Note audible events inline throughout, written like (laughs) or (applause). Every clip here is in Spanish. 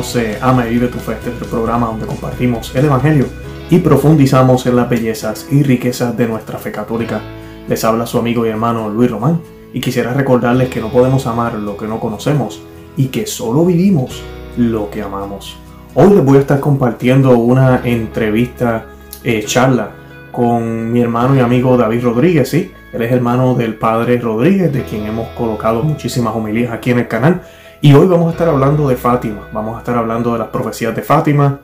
bienvenidos eh, a Me Vive tu Fe, este es el programa donde compartimos el Evangelio y profundizamos en las bellezas y riquezas de nuestra fe católica. Les habla su amigo y hermano Luis Román y quisiera recordarles que no podemos amar lo que no conocemos y que solo vivimos lo que amamos. Hoy les voy a estar compartiendo una entrevista, eh, charla con mi hermano y amigo David Rodríguez, ¿sí? Él es hermano del padre Rodríguez, de quien hemos colocado muchísimas homilías aquí en el canal. Y hoy vamos a estar hablando de Fátima, vamos a estar hablando de las profecías de Fátima,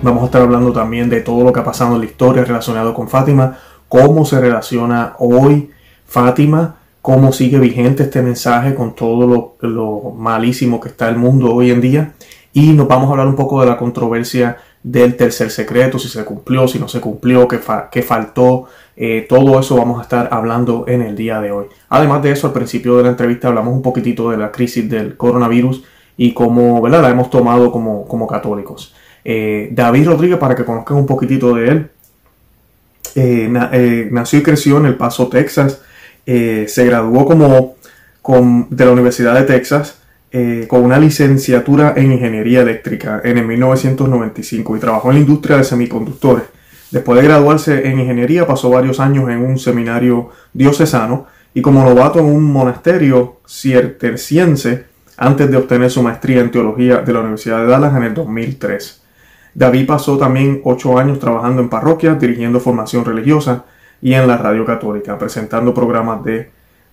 vamos a estar hablando también de todo lo que ha pasado en la historia relacionado con Fátima, cómo se relaciona hoy Fátima, cómo sigue vigente este mensaje con todo lo, malísimo que está el mundo hoy en día. Y nos vamos a hablar un poco de la controversia del tercer secreto, si se cumplió, si no se cumplió, qué, qué faltó, eh, todo eso vamos a estar hablando en el día de hoy. Además de eso, al principio de la entrevista hablamos un poquitito de la crisis del coronavirus y cómo ¿verdad? la hemos tomado como, como católicos. Eh, David Rodríguez, para que conozcan un poquitito de él, eh, nació y creció en El Paso, Texas. se graduó como de la Universidad de Texas con una licenciatura en ingeniería eléctrica en el 1995 y trabajó en la industria de semiconductores. Después de graduarse en ingeniería, pasó varios años en un seminario diocesano y como novato en un monasterio cierterciense antes de obtener su maestría en teología de la Universidad de Dallas en el 2003. David pasó también ocho años trabajando en parroquias, dirigiendo formación religiosa y en la radio católica, presentando programas de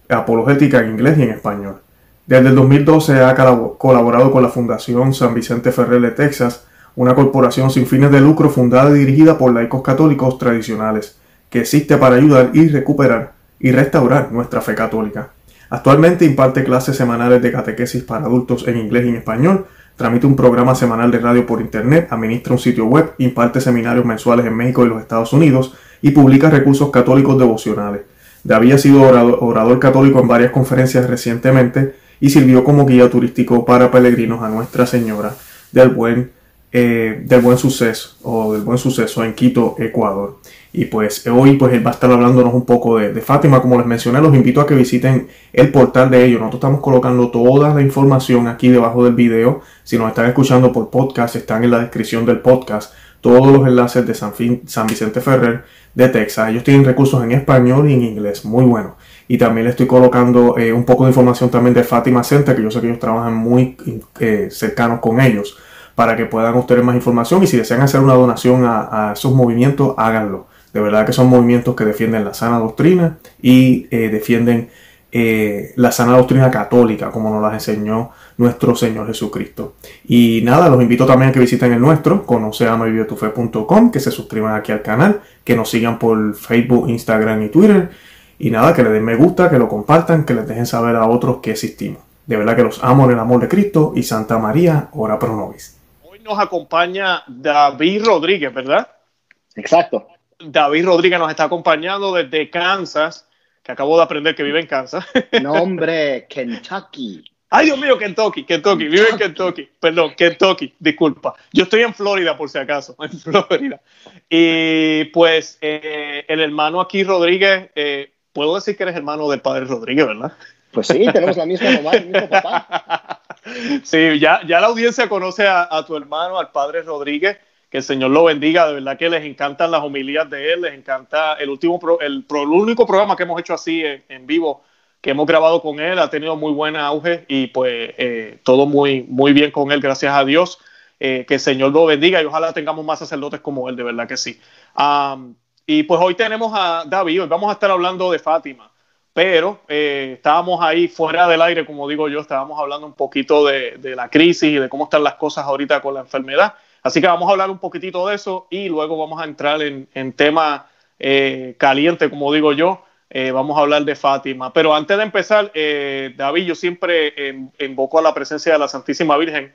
apologética en inglés y en español. Desde el 2012 ha colaborado con la Fundación San Vicente Ferrer de Texas, una corporación sin fines de lucro fundada y dirigida por laicos católicos tradicionales, que existe para ayudar y recuperar y restaurar nuestra fe católica. Actualmente imparte clases semanales de catequesis para adultos en inglés y en español, tramite un programa semanal de radio por internet, administra un sitio web, imparte seminarios mensuales en México y los Estados Unidos y publica recursos católicos devocionales. David ha sido orador católico en varias conferencias recientemente y sirvió como guía turístico para peregrinos a Nuestra Señora del Buen eh, del buen suceso o del buen suceso en Quito, Ecuador. Y pues hoy pues él va a estar hablándonos un poco de, Fátima, como les mencioné, los invito a que visiten el portal de ellos. Nosotros estamos colocando toda la información aquí debajo del video. Si nos están escuchando por podcast, están en la descripción del podcast todos los enlaces de San, San Vicente Ferrer de Texas. Ellos tienen recursos en español y en inglés, muy bueno. Y también le estoy colocando eh, un poco de información también de Fátima Center, que yo sé que ellos trabajan muy eh, cercanos con ellos para que puedan obtener más información y si desean hacer una donación a, esos movimientos, háganlo. De verdad que son movimientos que defienden la sana doctrina y eh, defienden la sana doctrina católica, como nos las enseñó nuestro Señor Jesucristo. Y nada, los invito también a que visiten el nuestro, conoceamavivetufe.com, que se suscriban aquí al canal, que nos sigan por Facebook, Instagram y Twitter. Y nada, que le den me gusta, que lo compartan, que les dejen saber a otros que existimos. De verdad que los amo en el amor de Cristo y Santa María, ora pro nobis nos acompaña David Rodríguez, ¿verdad? Exacto. David Rodríguez nos está acompañando desde Kansas, que acabo de aprender que vive en Kansas. (laughs) Nombre, Kentucky. Ay, Dios mío, Kentucky, Kentucky, vive en Kentucky. Perdón, Kentucky, disculpa. Yo estoy en Florida, por si acaso, en (laughs) Florida. Y pues eh, el hermano aquí, Rodríguez, eh, puedo decir que eres hermano del padre Rodríguez, ¿verdad? Pues sí, tenemos la misma mamá, el mismo papá. (laughs) Sí, ya, ya la audiencia conoce a, tu hermano, al padre Rodríguez, que el Señor lo bendiga, de verdad que les encantan las homilías de él, les encanta el último, el, único programa que hemos hecho así en, vivo, que hemos grabado con él, ha tenido muy buen auge y pues eh, todo muy, muy bien con él, gracias a Dios. Eh, que el Señor lo bendiga y ojalá tengamos más sacerdotes como él, de verdad que sí. Y pues hoy tenemos a David, hoy vamos a estar hablando de Fátima pero eh, estábamos ahí fuera del aire, como digo yo, estábamos hablando un poquito de, la crisis y de cómo están las cosas ahorita con la enfermedad. Así que vamos a hablar un poquitito de eso y luego vamos a entrar en, tema eh, caliente, como digo yo. Eh, vamos a hablar de Fátima. Pero antes de empezar, David, yo siempre invoco a la presencia de la Santísima Virgen.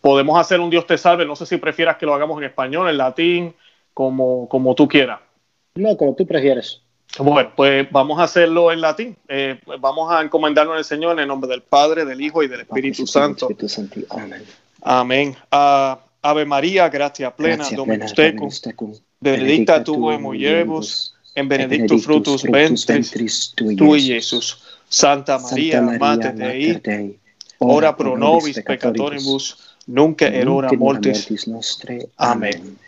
podemos hacer un Dios te salve. No sé si prefieras que lo hagamos en español, en latín, como, como tú quieras. No, como tú prefieres. Bueno, pues vamos a hacerlo en latín. Eh, vamos a encomendarnos al Señor en el nombre del Padre, del Hijo y del Espíritu Santo. Amén. Amén. Uh, Ave María, gracia plena, Dominus tecum, benedicta tu in mulieribus, en benedictus frutus ventris tui, Jesús. Santa María, Mater Dei, ora pro nobis peccatoribus, nunca erora Nunc in mortis. Amén.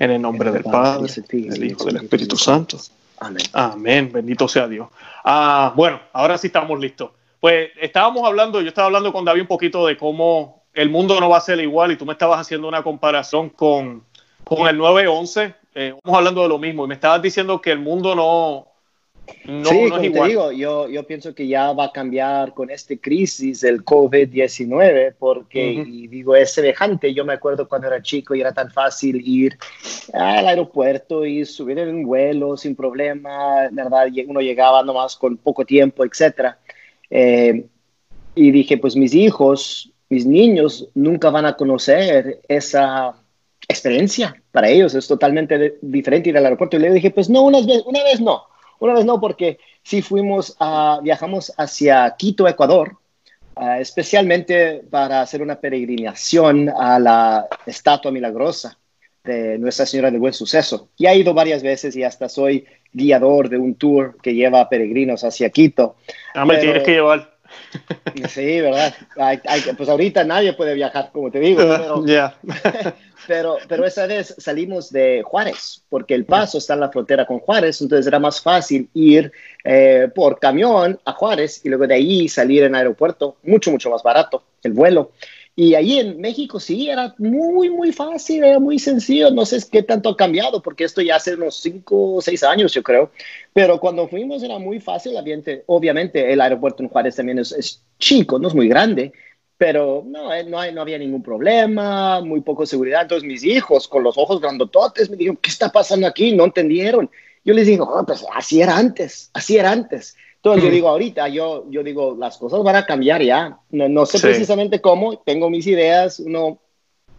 En el nombre del Padre, del Hijo y del Espíritu Santo. Amén. Amén, bendito sea Dios. Ah, bueno, ahora sí estamos listos. Pues estábamos hablando, yo estaba hablando con David un poquito de cómo el mundo no va a ser igual y tú me estabas haciendo una comparación con, con el 9-11. Eh, vamos hablando de lo mismo y me estabas diciendo que el mundo no, no, sí, no como te digo, yo, yo pienso que ya va a cambiar con esta crisis del COVID-19, porque, Ujú. y digo, es semejante. Yo me acuerdo cuando era chico y era tan fácil ir al aeropuerto y subir en un vuelo sin problema, ¿verdad? Uno llegaba nomás con poco tiempo, etcétera. Eh, y dije, pues mis hijos, mis niños nunca van a conocer esa experiencia. Para ellos es totalmente diferente ir al aeropuerto. Y le dije, pues no, una vez, una vez no. Una vez no, porque sí fuimos a, viajamos hacia Quito, Ecuador, ah, especialmente para hacer una peregrinación a la Estatua Milagrosa de Nuestra Señora del Buen Suceso. Y he ido varias veces y hasta soy guiador de un tour que lleva a peregrinos hacia Quito. Ah, me Pero- tienes que llevar. Sí, ¿verdad? Hay- hay que- pues ahorita nadie puede viajar, como te digo, pero, Ya. (laughs) pero, pero esa vez salimos de Juárez, porque el paso está en la frontera con Juárez, entonces era más fácil ir eh, por camión a Juárez y luego de ahí salir en aeropuerto, mucho, mucho más barato el vuelo. Y ahí en México sí, era muy, muy fácil, era muy sencillo. No sé qué tanto ha cambiado, porque esto ya hace unos cinco o seis años, yo creo. Pero cuando fuimos era muy fácil. Obviamente el aeropuerto en Juárez también es, es chico, no es muy grande, pero no, eh, no, hay, no había ningún problema, muy poco seguridad. Entonces mis hijos con los ojos grandototes me dijeron, ¿qué está pasando aquí? No entendieron. Yo les digo, "Oh, pues así era antes, así era antes. Entonces yo Mm. digo, ahorita, yo, yo digo, las cosas van a cambiar ya. No, no sé Sí. precisamente cómo, tengo mis ideas, uno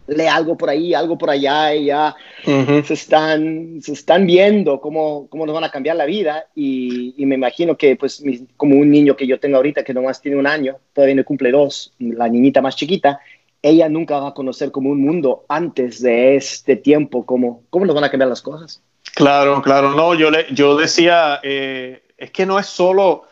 lee algo por ahí, algo por allá y ya se están, se están viendo cómo, cómo nos van a cambiar la vida y, y me imagino que pues mis- como un niño que yo tengo ahorita que nomás tiene un año, todavía no cumple dos, la niñita más chiquita, ella nunca va a conocer como un mundo antes de este tiempo, cómo, cómo nos van a cambiar las cosas. Claro, claro, no, yo, le, yo decía, eh, es que no es solo,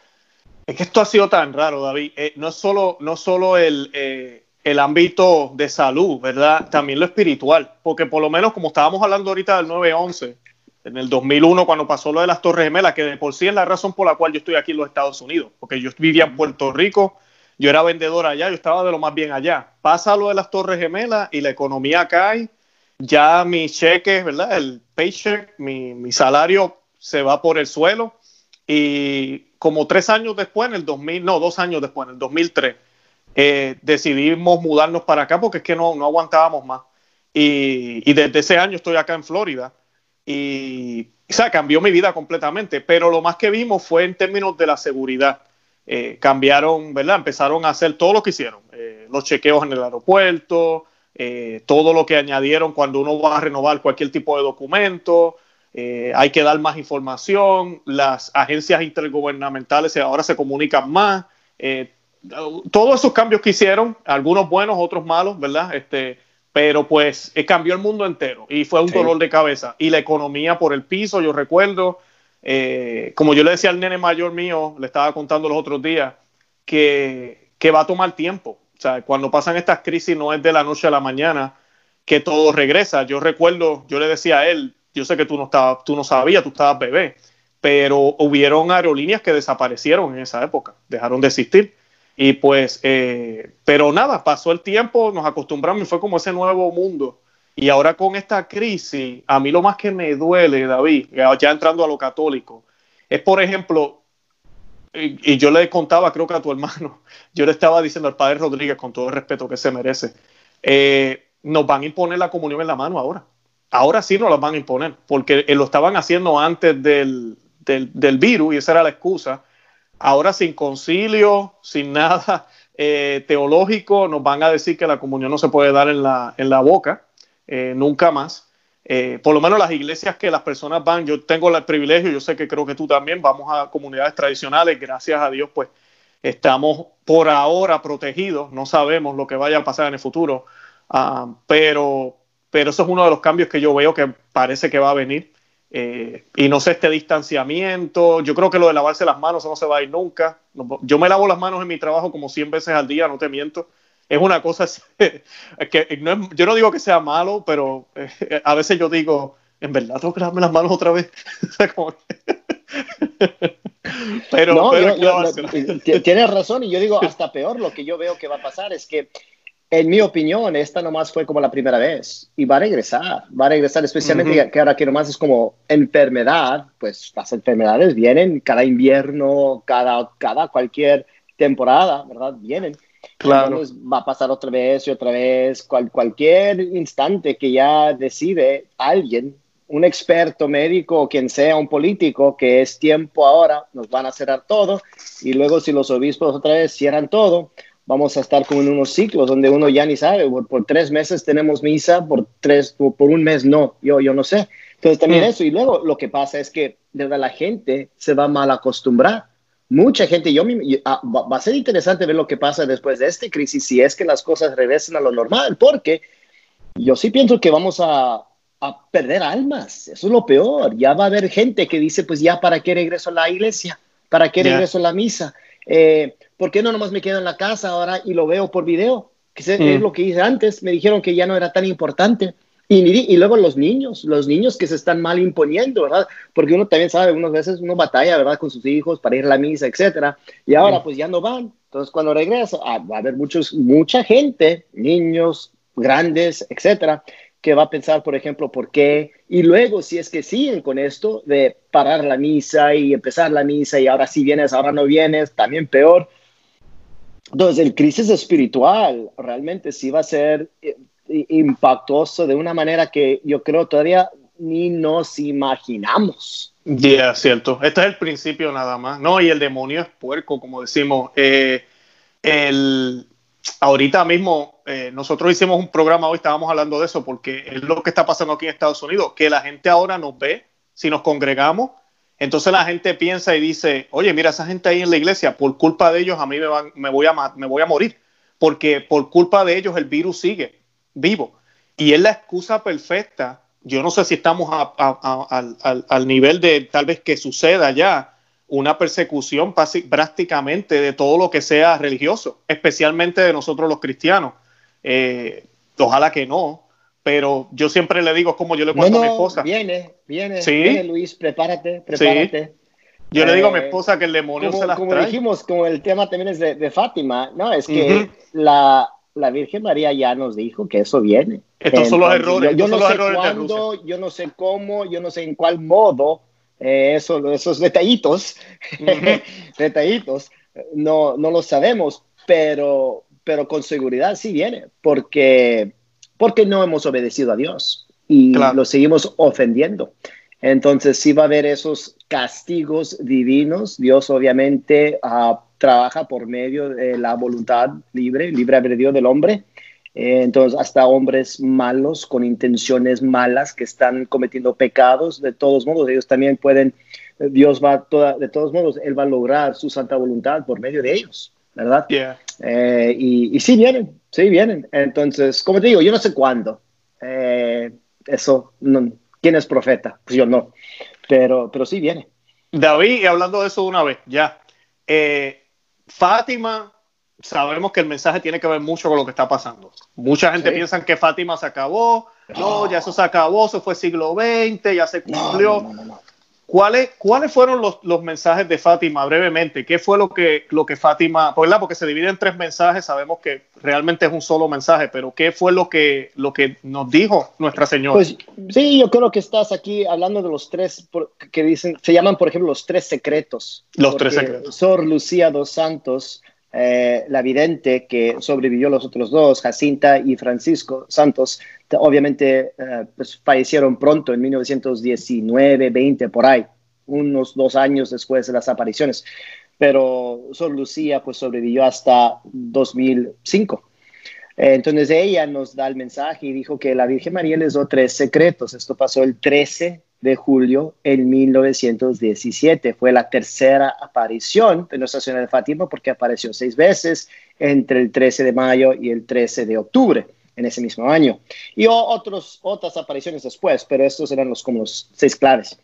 es que esto ha sido tan raro, David, eh, no es solo, no solo el, eh, el ámbito de salud, ¿verdad? También lo espiritual, porque por lo menos como estábamos hablando ahorita del 9-11, en el 2001 cuando pasó lo de las Torres Gemelas, que de por sí es la razón por la cual yo estoy aquí en los Estados Unidos, porque yo vivía en Puerto Rico, yo era vendedor allá, yo estaba de lo más bien allá. Pasa lo de las Torres Gemelas y la economía cae, ya mi cheque, ¿verdad? El paycheck, mi, mi salario se va por el suelo y como tres años después, en el 2000, no, dos años después, en el 2003, eh, decidimos mudarnos para acá porque es que no, no aguantábamos más. Y, y desde ese año estoy acá en Florida y, o sea, cambió mi vida completamente, pero lo más que vimos fue en términos de la seguridad. Eh, cambiaron, ¿verdad? Empezaron a hacer todo lo que hicieron, eh, los chequeos en el aeropuerto, eh, todo lo que añadieron cuando uno va a renovar cualquier tipo de documento, eh, hay que dar más información, las agencias intergubernamentales ahora se comunican más, eh, todos esos cambios que hicieron, algunos buenos, otros malos, ¿verdad? Este, pero pues eh, cambió el mundo entero y fue un Sí. dolor de cabeza. Y la economía por el piso, yo recuerdo, eh, como yo le decía al nene mayor mío, le estaba contando los otros días, que, que va a tomar tiempo. O sea, cuando pasan estas crisis no es de la noche a la mañana que todo regresa. Yo recuerdo, yo le decía a él, yo sé que tú no, estabas, tú no sabías, tú estabas bebé, pero hubieron aerolíneas que desaparecieron en esa época, dejaron de existir. Y pues, eh, pero nada, pasó el tiempo, nos acostumbramos y fue como ese nuevo mundo. Y ahora con esta crisis, a mí lo más que me duele, David, ya entrando a lo católico, es por ejemplo, y, y yo le contaba, creo que a tu hermano, (laughs) yo le estaba diciendo al padre Rodríguez, con todo el respeto que se merece, eh, nos van a imponer la comunión en la mano ahora. Ahora sí nos la van a imponer, porque eh, lo estaban haciendo antes del, del, virus y esa era la excusa. Ahora sin concilio, sin nada (laughs) eh, teológico, nos van a decir que la comunión no se puede dar en la, en la boca, eh, nunca más. Por lo menos las iglesias que las personas van, yo tengo el privilegio, yo sé que creo que tú también, vamos a comunidades tradicionales, gracias a Dios, pues estamos por ahora protegidos, no sabemos lo que vaya a pasar en el futuro, uh, pero, pero eso es uno de los cambios que yo veo que parece que va a venir. Eh, y no sé, este distanciamiento, yo creo que lo de lavarse las manos no se va a ir nunca. Yo me lavo las manos en mi trabajo como 100 veces al día, no te miento. es una cosa (laughs) que no yo no digo que sea malo, pero eh, a veces yo digo, en verdad tengo que darme las manos otra vez. (laughs) (laughs) pero, tienes razón y yo digo hasta peor lo que yo veo que va a pasar es que en mi opinión, esta nomás fue como la primera vez y va a regresar, va a regresar especialmente que ahora que nomás es como enfermedad, pues las enfermedades vienen cada invierno, cada, cada cualquier temporada, ¿verdad? Vienen. Claro. va a pasar otra vez y otra vez, cual, cualquier instante que ya decide alguien, un experto médico o quien sea, un político, que es tiempo ahora, nos van a cerrar todo y luego si los obispos otra vez cierran todo, vamos a estar como en unos ciclos donde uno ya ni sabe, por, tres meses tenemos misa, por, tres, por, un mes no, yo, yo no sé. Entonces también mm. eso, y luego lo que pasa es que de verdad la gente se va mal acostumbrar. Mucha gente, yo, ah, va a ser interesante ver lo que pasa después de esta crisis, si es que las cosas regresen a lo normal, porque yo sí pienso que vamos a, a perder almas, eso es lo peor. Ya va a haber gente que dice, pues ya, ¿para qué regreso a la iglesia? ¿Para qué regreso a la misa? Eh, ¿por qué no nomás me quedo en la casa ahora y lo veo por video? Que es mm. lo que hice antes, me dijeron que ya no era tan importante. Y, y, luego los niños, los niños que se están mal imponiendo, ¿verdad? Porque uno también sabe, unas veces uno batalla, ¿verdad? Con sus hijos para ir a la misa, etcétera. Y ahora mm. pues ya no van. Entonces cuando regresa, ah, va a haber muchos, mucha gente, niños, grandes, etcétera, que va a pensar, por ejemplo, por qué. Y luego, si es que siguen con esto de parar la misa y empezar la misa y ahora sí vienes, ahora no vienes, también peor. Entonces, el crisis espiritual realmente sí va a ser eh, impactuoso de una manera que yo creo todavía ni nos imaginamos. Ya, cierto. Este es el principio nada más. No, y el demonio es puerco, como decimos. Eh, el, ahorita mismo eh, nosotros hicimos un programa hoy, estábamos hablando de eso, porque es lo que está pasando aquí en Estados Unidos, que la gente ahora nos ve, si nos congregamos, entonces la gente piensa y dice, oye, mira, esa gente ahí en la iglesia, por culpa de ellos a mí me, van, me, voy, a, me voy a morir, porque por culpa de ellos el virus sigue vivo. Y es la excusa perfecta. Yo no sé si estamos al nivel de tal vez que suceda ya, una persecución prácticamente de todo lo que sea religioso, especialmente de nosotros los cristianos. Eh, ojalá que no, pero yo siempre le digo como yo le cuento a mi esposa. Viene, viene, ¿Sí? viene Luis, prepárate, prepárate. Yo le digo a mi eh, esposa que el demonio como, se las Como dijimos, como el tema también es de, Fátima, no, es que la, la, Virgen María ya nos dijo que eso viene. Estos son los errores. Yo, no sé cuándo, yo no sé cómo, yo no sé en cuál modo, eh, eso, esos detallitos, (laughs) detallitos, no, no lo sabemos, pero, pero con seguridad sí viene, porque, porque no hemos obedecido a Dios y lo seguimos ofendiendo. Entonces sí va a haber esos castigos divinos. Dios obviamente ah, trabaja por medio de la voluntad libre, libre albedrío del hombre. Eh, entonces, hasta hombres malos con intenciones malas que están cometiendo pecados, de todos modos, ellos también pueden, Dios va, toda, de todos modos, Él va a lograr su santa voluntad por medio de ellos, ¿verdad? Eh, y, y, sí vienen, sí vienen. Entonces, como te digo, yo no sé cuándo. Eh, eso, ¿quién es profeta? Pues yo no, pero, pero sí viene. David, hablando de eso de una vez, ya. Fátima sabemos que el mensaje tiene que ver mucho con lo que está pasando. Mucha gente piensa que Fátima se acabó, no, ya eso se acabó, eso fue siglo XX, ya se cumplió. ¿Cuáles, ¿Cuáles fueron los, los, mensajes de Fátima brevemente? ¿Qué fue lo que, lo que Fátima, ¿verdad? porque se divide en tres mensajes, sabemos que realmente es un solo mensaje, pero ¿qué fue lo que, lo que nos dijo Nuestra Señora? Pues sí, yo creo que estás aquí hablando de los tres que dicen, se llaman por ejemplo los tres secretos. Los tres secretos. Sor Lucía dos Santos eh, la vidente que sobrevivió los otros dos, Jacinta y Francisco Santos, obviamente eh, pues, fallecieron pronto en 1919, 20, por ahí, unos dos años después de las apariciones. Pero Sor Lucía pues sobrevivió hasta 2005. Eh, entonces ella nos da el mensaje y dijo que la Virgen María les dio tres secretos. Esto pasó el 13 de julio en 1917. Fue la tercera aparición de Nuestra Señora de Fátima porque apareció seis veces entre el 13 de mayo y el 13 de octubre en ese mismo año. Y otros, otras apariciones después, pero estos eran los, como los seis claves.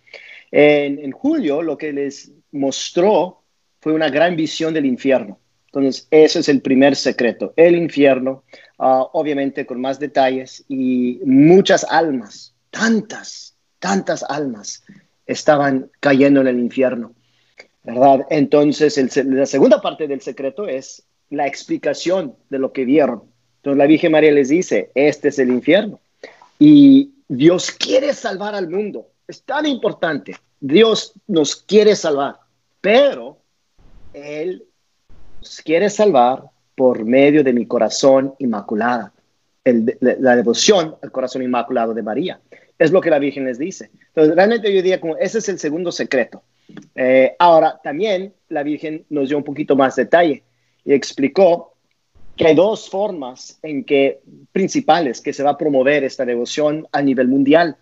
En, julio lo que les mostró fue una gran visión del infierno Entonces, ese es el primer secreto, el infierno, ah, obviamente con más detalles y muchas almas, tantas, tantas almas estaban cayendo en el infierno, ¿verdad? Entonces, la segunda parte del secreto es la explicación de lo que vieron. Entonces, la Virgen María les dice, este es el infierno. Y Dios quiere salvar al mundo. Es tan importante. Dios nos quiere salvar, pero Él quiere salvar por medio de mi corazón inmaculada, la devoción al corazón inmaculado de María. Es lo que la Virgen les dice. Entonces, realmente yo diría como ese es el segundo secreto. Eh, ahora, también la Virgen nos dio un poquito más detalle y explicó que hay dos formas en que principales que se va a promover esta devoción a nivel mundial.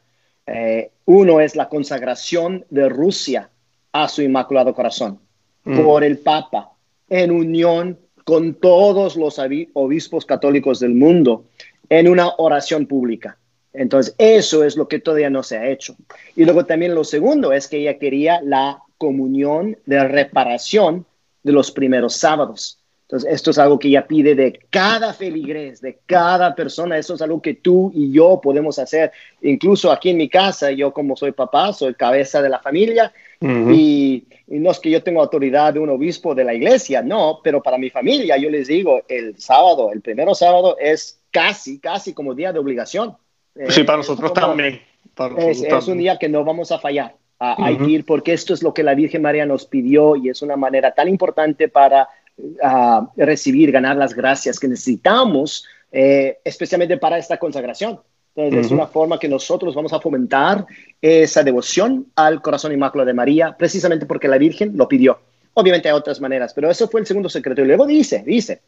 Eh, uno es la consagración de Rusia a su Inmaculado Corazón mm. por el Papa en unión con todos los obispos católicos del mundo en una oración pública. Entonces, eso es lo que todavía no se ha hecho. Y luego también lo segundo es que ella quería la comunión de reparación de los primeros sábados. Entonces, esto es algo que ella pide de cada feligrés, de cada persona. Eso es algo que tú y yo podemos hacer. Incluso aquí en mi casa, yo como soy papá, soy cabeza de la familia y, no es que yo tenga autoridad de un obispo de la iglesia, no, pero para mi familia yo les digo, el sábado, el primero sábado es casi, casi como día de obligación. Sí, para nosotros también. es, un día que no vamos a fallar. A, ir porque esto es lo que la Virgen María nos pidió y es una manera tan importante para recibir, ganar las gracias que necesitamos, eh, especialmente para esta consagración. Entonces, es una forma que nosotros vamos a fomentar esa devoción al corazón inmaculado de María, precisamente porque la Virgen lo pidió. Obviamente hay otras maneras, pero eso fue el segundo secreto. Y luego dice, dice,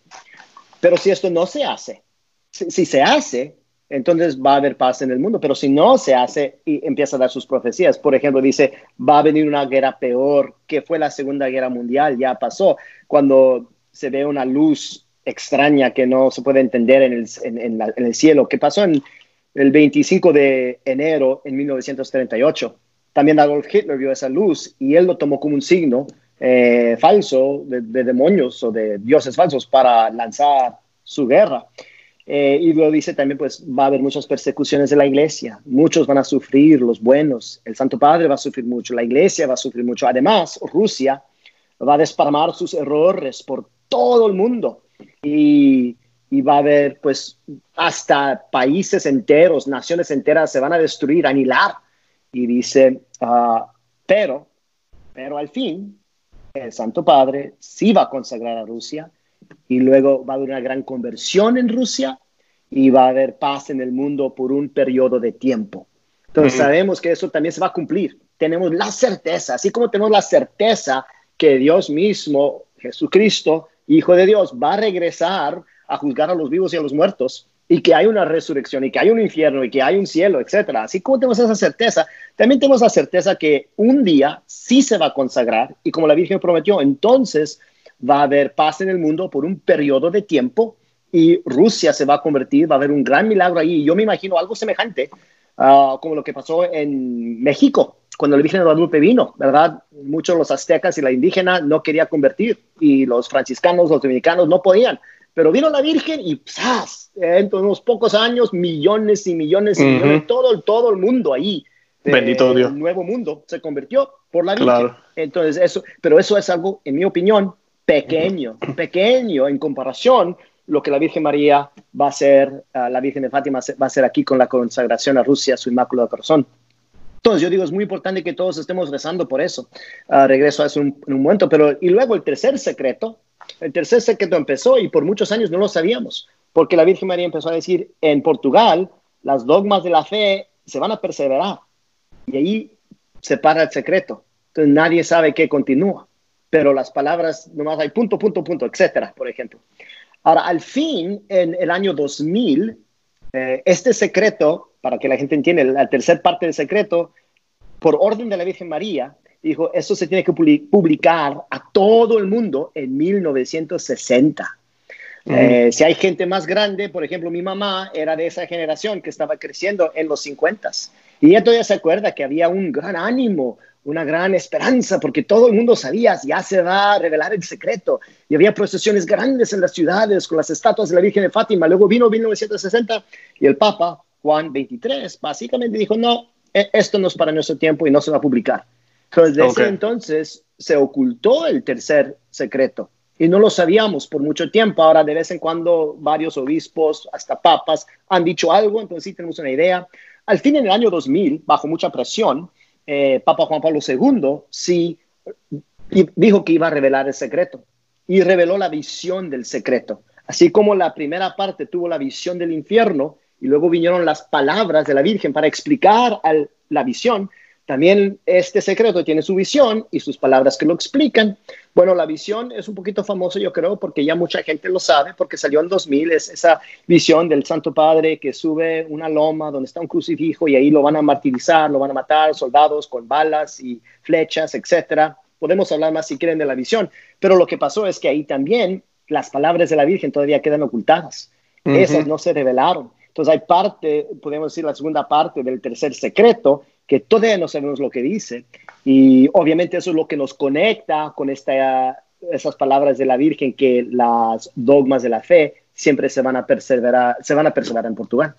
pero si esto no se hace, si, se hace, entonces va a haber paz en el mundo, pero si no se hace y empieza a dar sus profecías, por ejemplo, dice, va a venir una guerra peor, que fue la Segunda Guerra Mundial, ya pasó, cuando se ve una luz extraña que no se puede entender en el, cielo, que pasó en el 25 de enero en 1938. También Adolf Hitler vio esa luz y él lo tomó como un signo eh, falso de, demonios o de dioses falsos para lanzar su guerra. Eh, y lo dice también, pues va a haber muchas persecuciones de la iglesia, muchos van a sufrir, los buenos, el Santo Padre va a sufrir mucho, la iglesia va a sufrir mucho. Además, Rusia va a desparmar sus errores por todo el mundo y, y va a haber pues hasta países enteros, naciones enteras se van a destruir, anihilar. Y dice, ah, pero, pero al fin, el Santo Padre sí va a consagrar a Rusia y luego va a haber una gran conversión en Rusia y va a haber paz en el mundo por un periodo de tiempo. Entonces sabemos que eso también se va a cumplir. Tenemos la certeza, así como tenemos la certeza que Dios mismo, Jesucristo, Hijo de Dios, va a regresar a juzgar a los vivos y a los muertos y que hay una resurrección y que hay un infierno y que hay un cielo, etcétera. Así como tenemos esa certeza, también tenemos la certeza que un día sí se va a consagrar y como la Virgen prometió, entonces va a haber paz en el mundo por un periodo de tiempo y Rusia se va a convertir, va a haber un gran milagro ahí. Yo me imagino algo semejante uh, como lo que pasó en México cuando la Virgen de Guadalupe vino, ¿verdad? Muchos los aztecas y la indígena no querían convertir y los franciscanos, los dominicanos no podían. Pero vino la Virgen y ¡zas! en unos pocos años, millones y millones y millones, todo, todo el mundo ahí. Bendito Dios. El nuevo mundo se convirtió por la Virgen. Entonces, eso, pero eso es algo, en mi opinión, pequeño, pequeño en comparación lo que la Virgen María va a hacer, la Virgen de Fátima va a hacer aquí con la consagración a Rusia, su Inmaculado Corazón. Entonces, yo digo, es muy importante que todos estemos rezando por eso. Regreso a eso en un momento, pero y luego el tercer secreto el tercer secreto empezó y por muchos años no lo sabíamos, porque la Virgen María empezó a decir, en Portugal, las dogmas de la fe se van a perseverar. Y ahí se para el secreto. Entonces nadie sabe qué continúa. Pero las palabras, nomás hay punto, punto, punto, etcétera, por ejemplo. Ahora, al fin, en el año 2000, eh, este secreto, para que la gente entienda, la tercera parte del secreto, por orden de la Virgen María, dijo, eso se tiene que publicar a todo el mundo en 1960. Eh, si hay gente más grande, por ejemplo, mi mamá era de esa generación que estaba creciendo en los 50 y ella todavía se acuerda que había un gran ánimo, una gran esperanza porque todo el mundo sabía, ya se va a revelar el secreto. Y había procesiones grandes en las ciudades con las estatuas de la Virgen de Fátima. Luego vino 1960 y el Papa Juan XXIII básicamente dijo, no, e, esto no es para nuestro tiempo y no se va a publicar. Entonces, desde entonces se ocultó el tercer secreto y no lo sabíamos por mucho tiempo. Ahora, de vez en cuando, varios obispos, hasta papas, han dicho algo, entonces sí tenemos una idea. Al fin, en el año 2000, bajo mucha presión, eh, Papa Juan Pablo II sí dijo que iba a revelar el secreto y reveló la visión del secreto. Así como la primera parte tuvo la visión del infierno y luego vinieron las palabras de la Virgen para explicar la visión, también este secreto tiene su visión y sus palabras que lo explican. Bueno, la visión es un poquito famoso, yo creo, porque ya mucha gente lo sabe, porque salió en 2000, es esa visión del Santo Padre que sube una loma donde está un crucifijo y ahí lo van a martirizar, lo van a matar soldados con balas y flechas, etcétera. Podemos hablar más si quieren de la visión, pero lo que pasó es que ahí también las palabras de la Virgen todavía quedan ocultadas. Esas no se revelaron. Entonces hay parte, podemos decir la segunda parte del tercer secreto, que todavía no sabemos lo que dice. Y obviamente eso es lo que nos conecta con esta, esas palabras de la Virgen, que las dogmas de la fe siempre se van a perseverar, se van a perseverar en Portugal.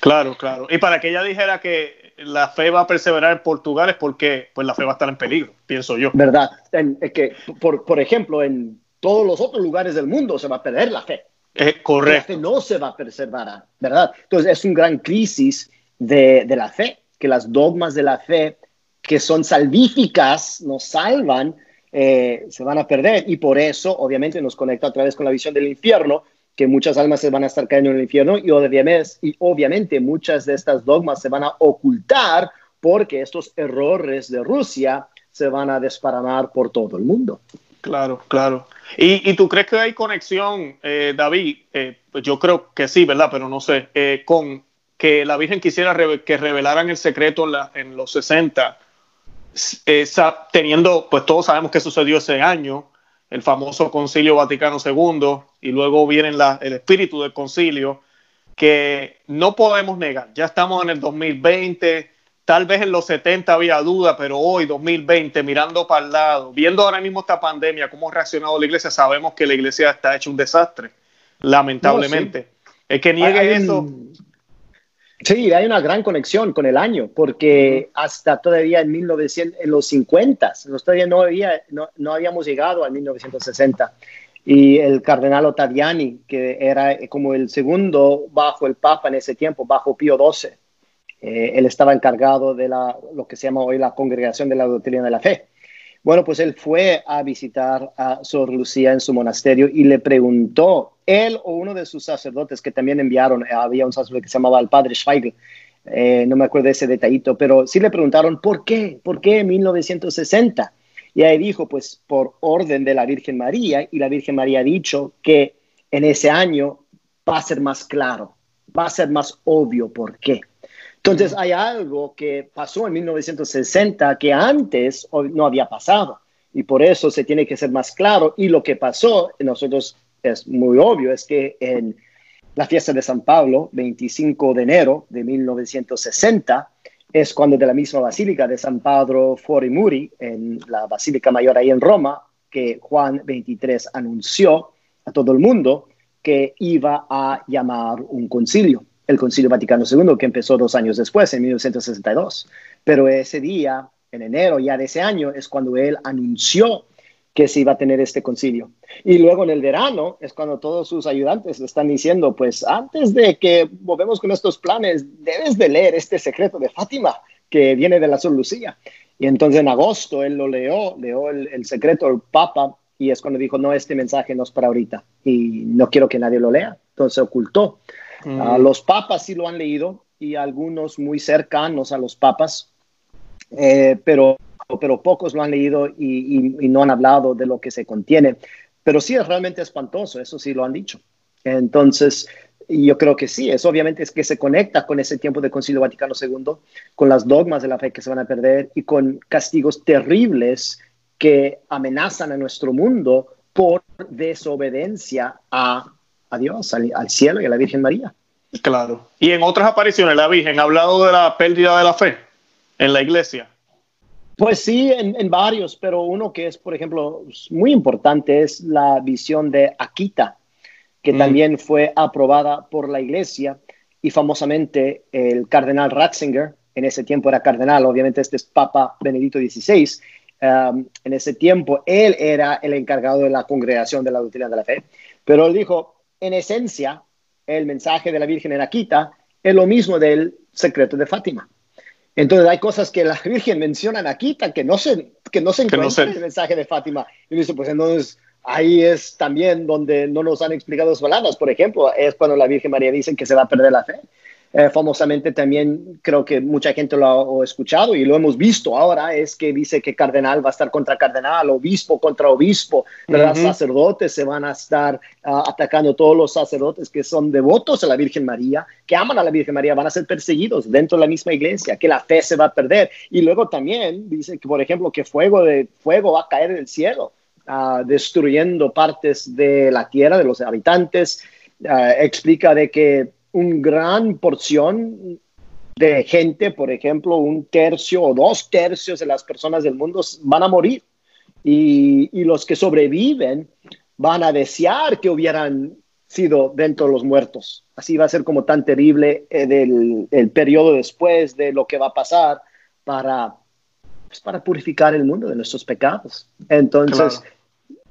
Claro, claro. Y para que ella dijera que la fe va a perseverar en Portugal es porque pues la fe va a estar en peligro, pienso yo. Verdad. es que, por, por ejemplo, en todos los otros lugares del mundo se va a perder la fe. Es correcto. La fe no se va a preservar, ¿verdad? Entonces es un gran crisis de, de la fe que las dogmas de la fe, que son salvíficas, nos salvan, eh, se van a perder. Y por eso, obviamente, nos conecta otra vez con la visión del infierno, que muchas almas se van a estar cayendo en el infierno y obviamente, y obviamente muchas de estas dogmas se van a ocultar porque estos errores de Rusia se van a desparamar por todo el mundo. Claro, claro. ¿Y, tú crees que hay conexión, eh, David? Eh, pues yo creo que sí, ¿verdad? Pero no sé, con que la Virgen quisiera que revelaran el secreto en, los 60, teniendo, pues todos sabemos que sucedió ese año, el famoso Concilio Vaticano II, y luego viene el espíritu del concilio, que no podemos negar, ya estamos en el 2020, tal vez en los 70 había duda, pero hoy, 2020, mirando para el lado, viendo ahora mismo esta pandemia, cómo ha reaccionado la iglesia, sabemos que la iglesia está hecha un desastre, lamentablemente. Es que niegue eso. Sí, hay una gran conexión con el año, porque hasta todavía en, 1900, en los 50, todavía no, había, no, habíamos llegado al 1960. Y el cardenal Ottaviani, que era como el segundo bajo el Papa en ese tiempo, bajo Pío XII, eh, él estaba encargado de la, lo que se llama hoy la Congregación de la Doctrina de la Fe. Bueno, pues él fue a visitar a Sor Lucía en su monasterio y le preguntó, él o uno de sus sacerdotes que también enviaron, había un sacerdote que se llamaba el padre Schweigel, eh, no me acuerdo ese detallito, pero sí le preguntaron, ¿por qué? ¿Por qué en 1960? Y ahí dijo, pues por orden de la Virgen María, y la Virgen María ha dicho que en ese año va a ser más claro, va a ser más obvio por qué. Entonces hay algo que pasó en 1960 que antes no había pasado y por eso se tiene que ser más claro. Y lo que pasó, nosotros es muy obvio, es que en la fiesta de San Pablo, 25 de enero de 1960, es cuando de la misma basílica de San Pedro Fuori Muri, en la Basílica Mayor ahí en Roma, que Juan 23 anunció a todo el mundo que iba a llamar un concilio el Concilio Vaticano II, que empezó dos años después, en 1962. Pero ese día, en enero ya de ese año, es cuando él anunció que se iba a tener este concilio. Y luego en el verano es cuando todos sus ayudantes le están diciendo, pues antes de que volvemos con estos planes, debes de leer este secreto de Fátima que viene de la Sol Lucía. Y entonces en agosto él lo leyó, leyó el, el secreto del Papa y es cuando dijo, no, este mensaje no es para ahorita y no quiero que nadie lo lea. Entonces ocultó. Mm. los papas sí lo han leído y algunos muy cercanos a los papas, eh, pero, pero pocos lo han leído y, no han hablado de lo que se contiene. Pero sí es realmente espantoso, eso sí lo han dicho. Entonces, yo creo que sí, es obviamente es que se conecta con ese tiempo del Concilio Vaticano II, con las dogmas de la fe que se van a perder y con castigos terribles que amenazan a nuestro mundo por desobediencia a a Dios, al, cielo y a la Virgen María. Claro. Y en otras apariciones, la Virgen ha hablado de la pérdida de la fe en la iglesia. Pues sí, en, varios, pero uno que es, por ejemplo, muy importante es la visión de Akita, que mm. también fue aprobada por la iglesia y famosamente el cardenal Ratzinger, en ese tiempo era cardenal, obviamente este es Papa Benedicto XVI, um, en ese tiempo él era el encargado de la congregación de la doctrina de la fe, pero él dijo, en esencia, el mensaje de la Virgen en Akita es lo mismo del secreto de Fátima. Entonces hay cosas que la (laughs) Virgen menciona en Akita que no se, que no se encuentran en el mensaje de Fátima. Y dice, pues entonces ahí es también donde no nos han explicado las palabras. Por ejemplo, es cuando la Virgen María dice que se va a perder la fe. Eh, famosamente también creo que mucha gente lo ha escuchado y lo hemos visto ahora, es que dice que cardenal va a estar contra cardenal, obispo contra obispo, ¿verdad? Sacerdotes se van a estar ah, atacando, todos los sacerdotes que son devotos a la Virgen María, que aman a la Virgen María, van a ser perseguidos dentro de la misma iglesia, que la fe se va a perder. Y luego también dice que, por ejemplo, que fuego de fuego va a caer del cielo. Ah, destruyendo partes de la tierra, de los habitantes, ah, explica de que un gran porción de gente, por ejemplo, un tercio o dos tercios de las personas del mundo van a morir. Y, los que sobreviven van a desear que hubieran sido dentro de los muertos. Así va a ser como tan terrible el, el periodo después de lo que va a pasar para, pues, para purificar el mundo de nuestros pecados. Entonces,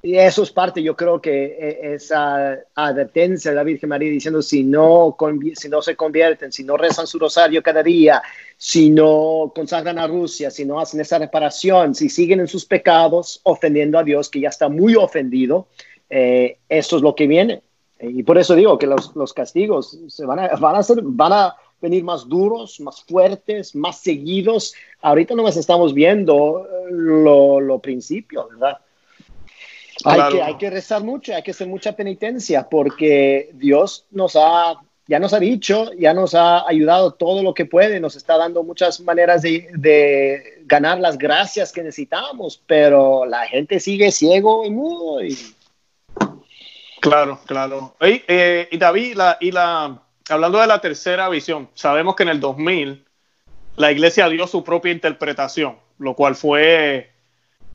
y eso es parte, yo creo que e, esa advertencia de la Virgen María diciendo si no, si no se convierten, si no rezan su rosario cada día, si no consagran a Rusia, si no hacen esa reparación, si siguen en sus pecados ofendiendo a Dios, que ya está muy ofendido, eh, eso es lo que viene. Y por eso digo que los, los castigos se van a, van, a ser, van a venir más duros, más fuertes, más seguidos. Ahorita no más estamos viendo lo, lo principio, ¿verdad? Hay, que, hay que rezar mucho, hay que hacer mucha penitencia porque Dios nos ha, ya nos ha dicho, ya nos ha ayudado todo lo que puede, nos está dando muchas maneras de, de ganar las gracias que necesitamos, pero la gente sigue ciego y mudo. Y... Claro, claro. Y, eh, y David, la, y la, hablando de la tercera visión, sabemos que en el 2000 la iglesia dio su propia interpretación, lo cual fue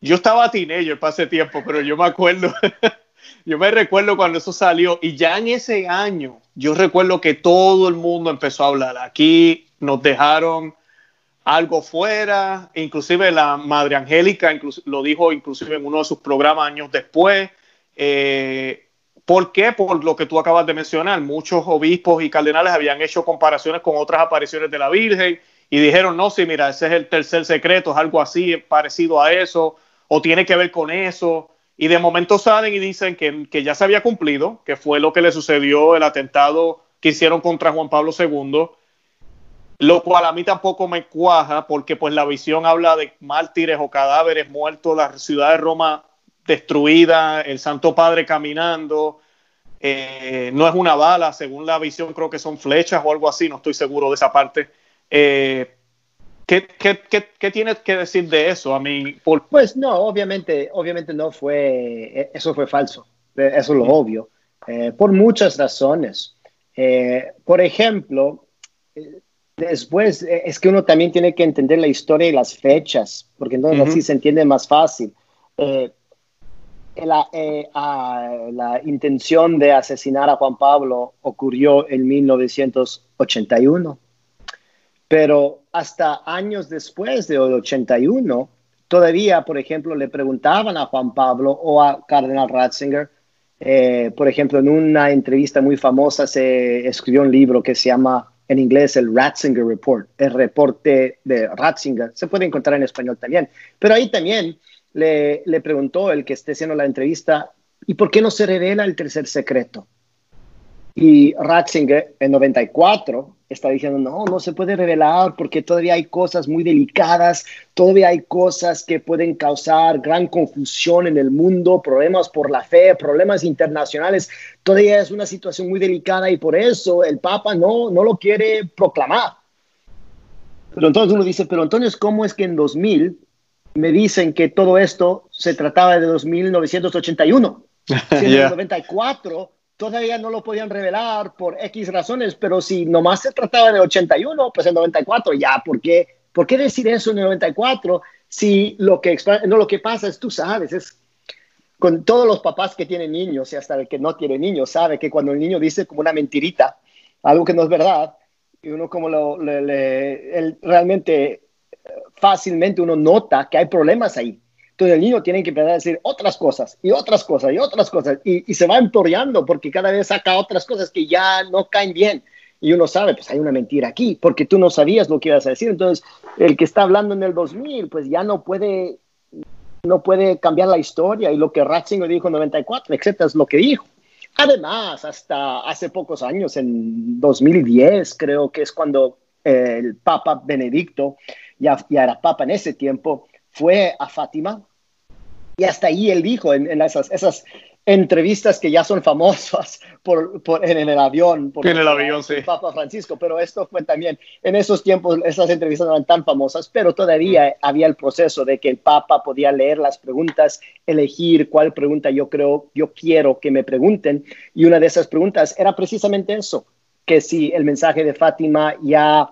yo estaba teenager para ese tiempo, pero yo me acuerdo, (laughs) yo me recuerdo cuando eso salió y ya en ese año, yo recuerdo que todo el mundo empezó a hablar. Aquí nos dejaron algo fuera, inclusive la Madre Angélica lo dijo inclusive en uno de sus programas años después. Eh, ¿Por qué? Por lo que tú acabas de mencionar, muchos obispos y cardenales habían hecho comparaciones con otras apariciones de la Virgen y dijeron, no, sí, mira, ese es el tercer secreto, es algo así, parecido a eso o tiene que ver con eso. Y de momento salen y dicen que, que ya se había cumplido, que fue lo que le sucedió el atentado que hicieron contra Juan Pablo II, lo cual a mí tampoco me cuaja porque pues la visión habla de mártires o cadáveres muertos, la ciudad de Roma destruida, el Santo Padre caminando, eh, no es una bala, según la visión creo que son flechas o algo así, no estoy seguro de esa parte. Eh, ¿Qué, qué, tienes que decir de eso? A mí, Pues no, obviamente, obviamente no fue, e, eso fue falso, e, eso es lo obvio, eh, por muchas razones. Eh, por ejemplo, eh, después es que uno también tiene que entender la historia y las fechas, porque entonces así se entiende más fácil. La, la, intención de asesinar a Juan Pablo ocurrió en 1981, pero hasta años después de 81, todavía, por ejemplo, le preguntaban a Juan Pablo o a Cardenal Ratzinger, eh, por ejemplo, en una entrevista muy famosa se escribió un libro que se llama en inglés el Ratzinger Report, el reporte de Ratzinger, se puede encontrar en español también, pero ahí también le, le preguntó el que esté haciendo la entrevista, ¿y por qué no se revela el tercer secreto? Y Ratzinger en 94 está diciendo, no, no se puede revelar porque todavía hay cosas muy delicadas, todavía hay cosas que pueden causar gran confusión en el mundo, problemas por la fe, problemas internacionales, todavía es una situación muy delicada y por eso el Papa no, no lo quiere proclamar. Pero entonces uno dice, pero entonces, ¿cómo es que en 2000 me dicen que todo esto se trataba de 2981? (laughs) Si en el 94 todavía no lo podían revelar por X razones, pero si nomás se trataba de 81, pues en 94 ya, ¿por qué, ¿por qué decir eso en el 94 Sí, lo que, no, lo que pasa es, tú sabes, es con todos los papás que tienen niños y hasta el que no tiene niños, sabe que cuando el niño dice como una mentirita, algo que no es verdad, y uno como lo, le, realmente fácilmente uno nota que hay problemas ahí. Entonces el niño tiene que empezar a decir otras cosas y otras cosas y otras cosas y, se va empeoreando porque cada vez saca otras cosas que ya no caen bien. Y uno sabe, pues hay una mentira aquí, porque tú no sabías lo que ibas a decir. Entonces, el que está hablando en el 2000, pues ya no puede, no puede cambiar la historia y lo que Ratzinger dijo en 94, etcétera, es lo que dijo. Además, hasta hace pocos años, en 2010, creo que es cuando el Papa Benedicto, ya era Papa en ese tiempo, fue a Fátima y hasta ahí él dijo en, en esas, esas entrevistas que ya son famosas (laughs) por, por en, el avión. Por en el avión, sí. Papa Francisco, pero esto fue también, en esos tiempos esas entrevistas no eran tan famosas, pero todavía mm. había el proceso de que el Papa podía leer las preguntas, elegir cuál pregunta yo creo, yo quiero que me pregunten, y una de esas preguntas era precisamente eso, que si el mensaje de Fátima ya,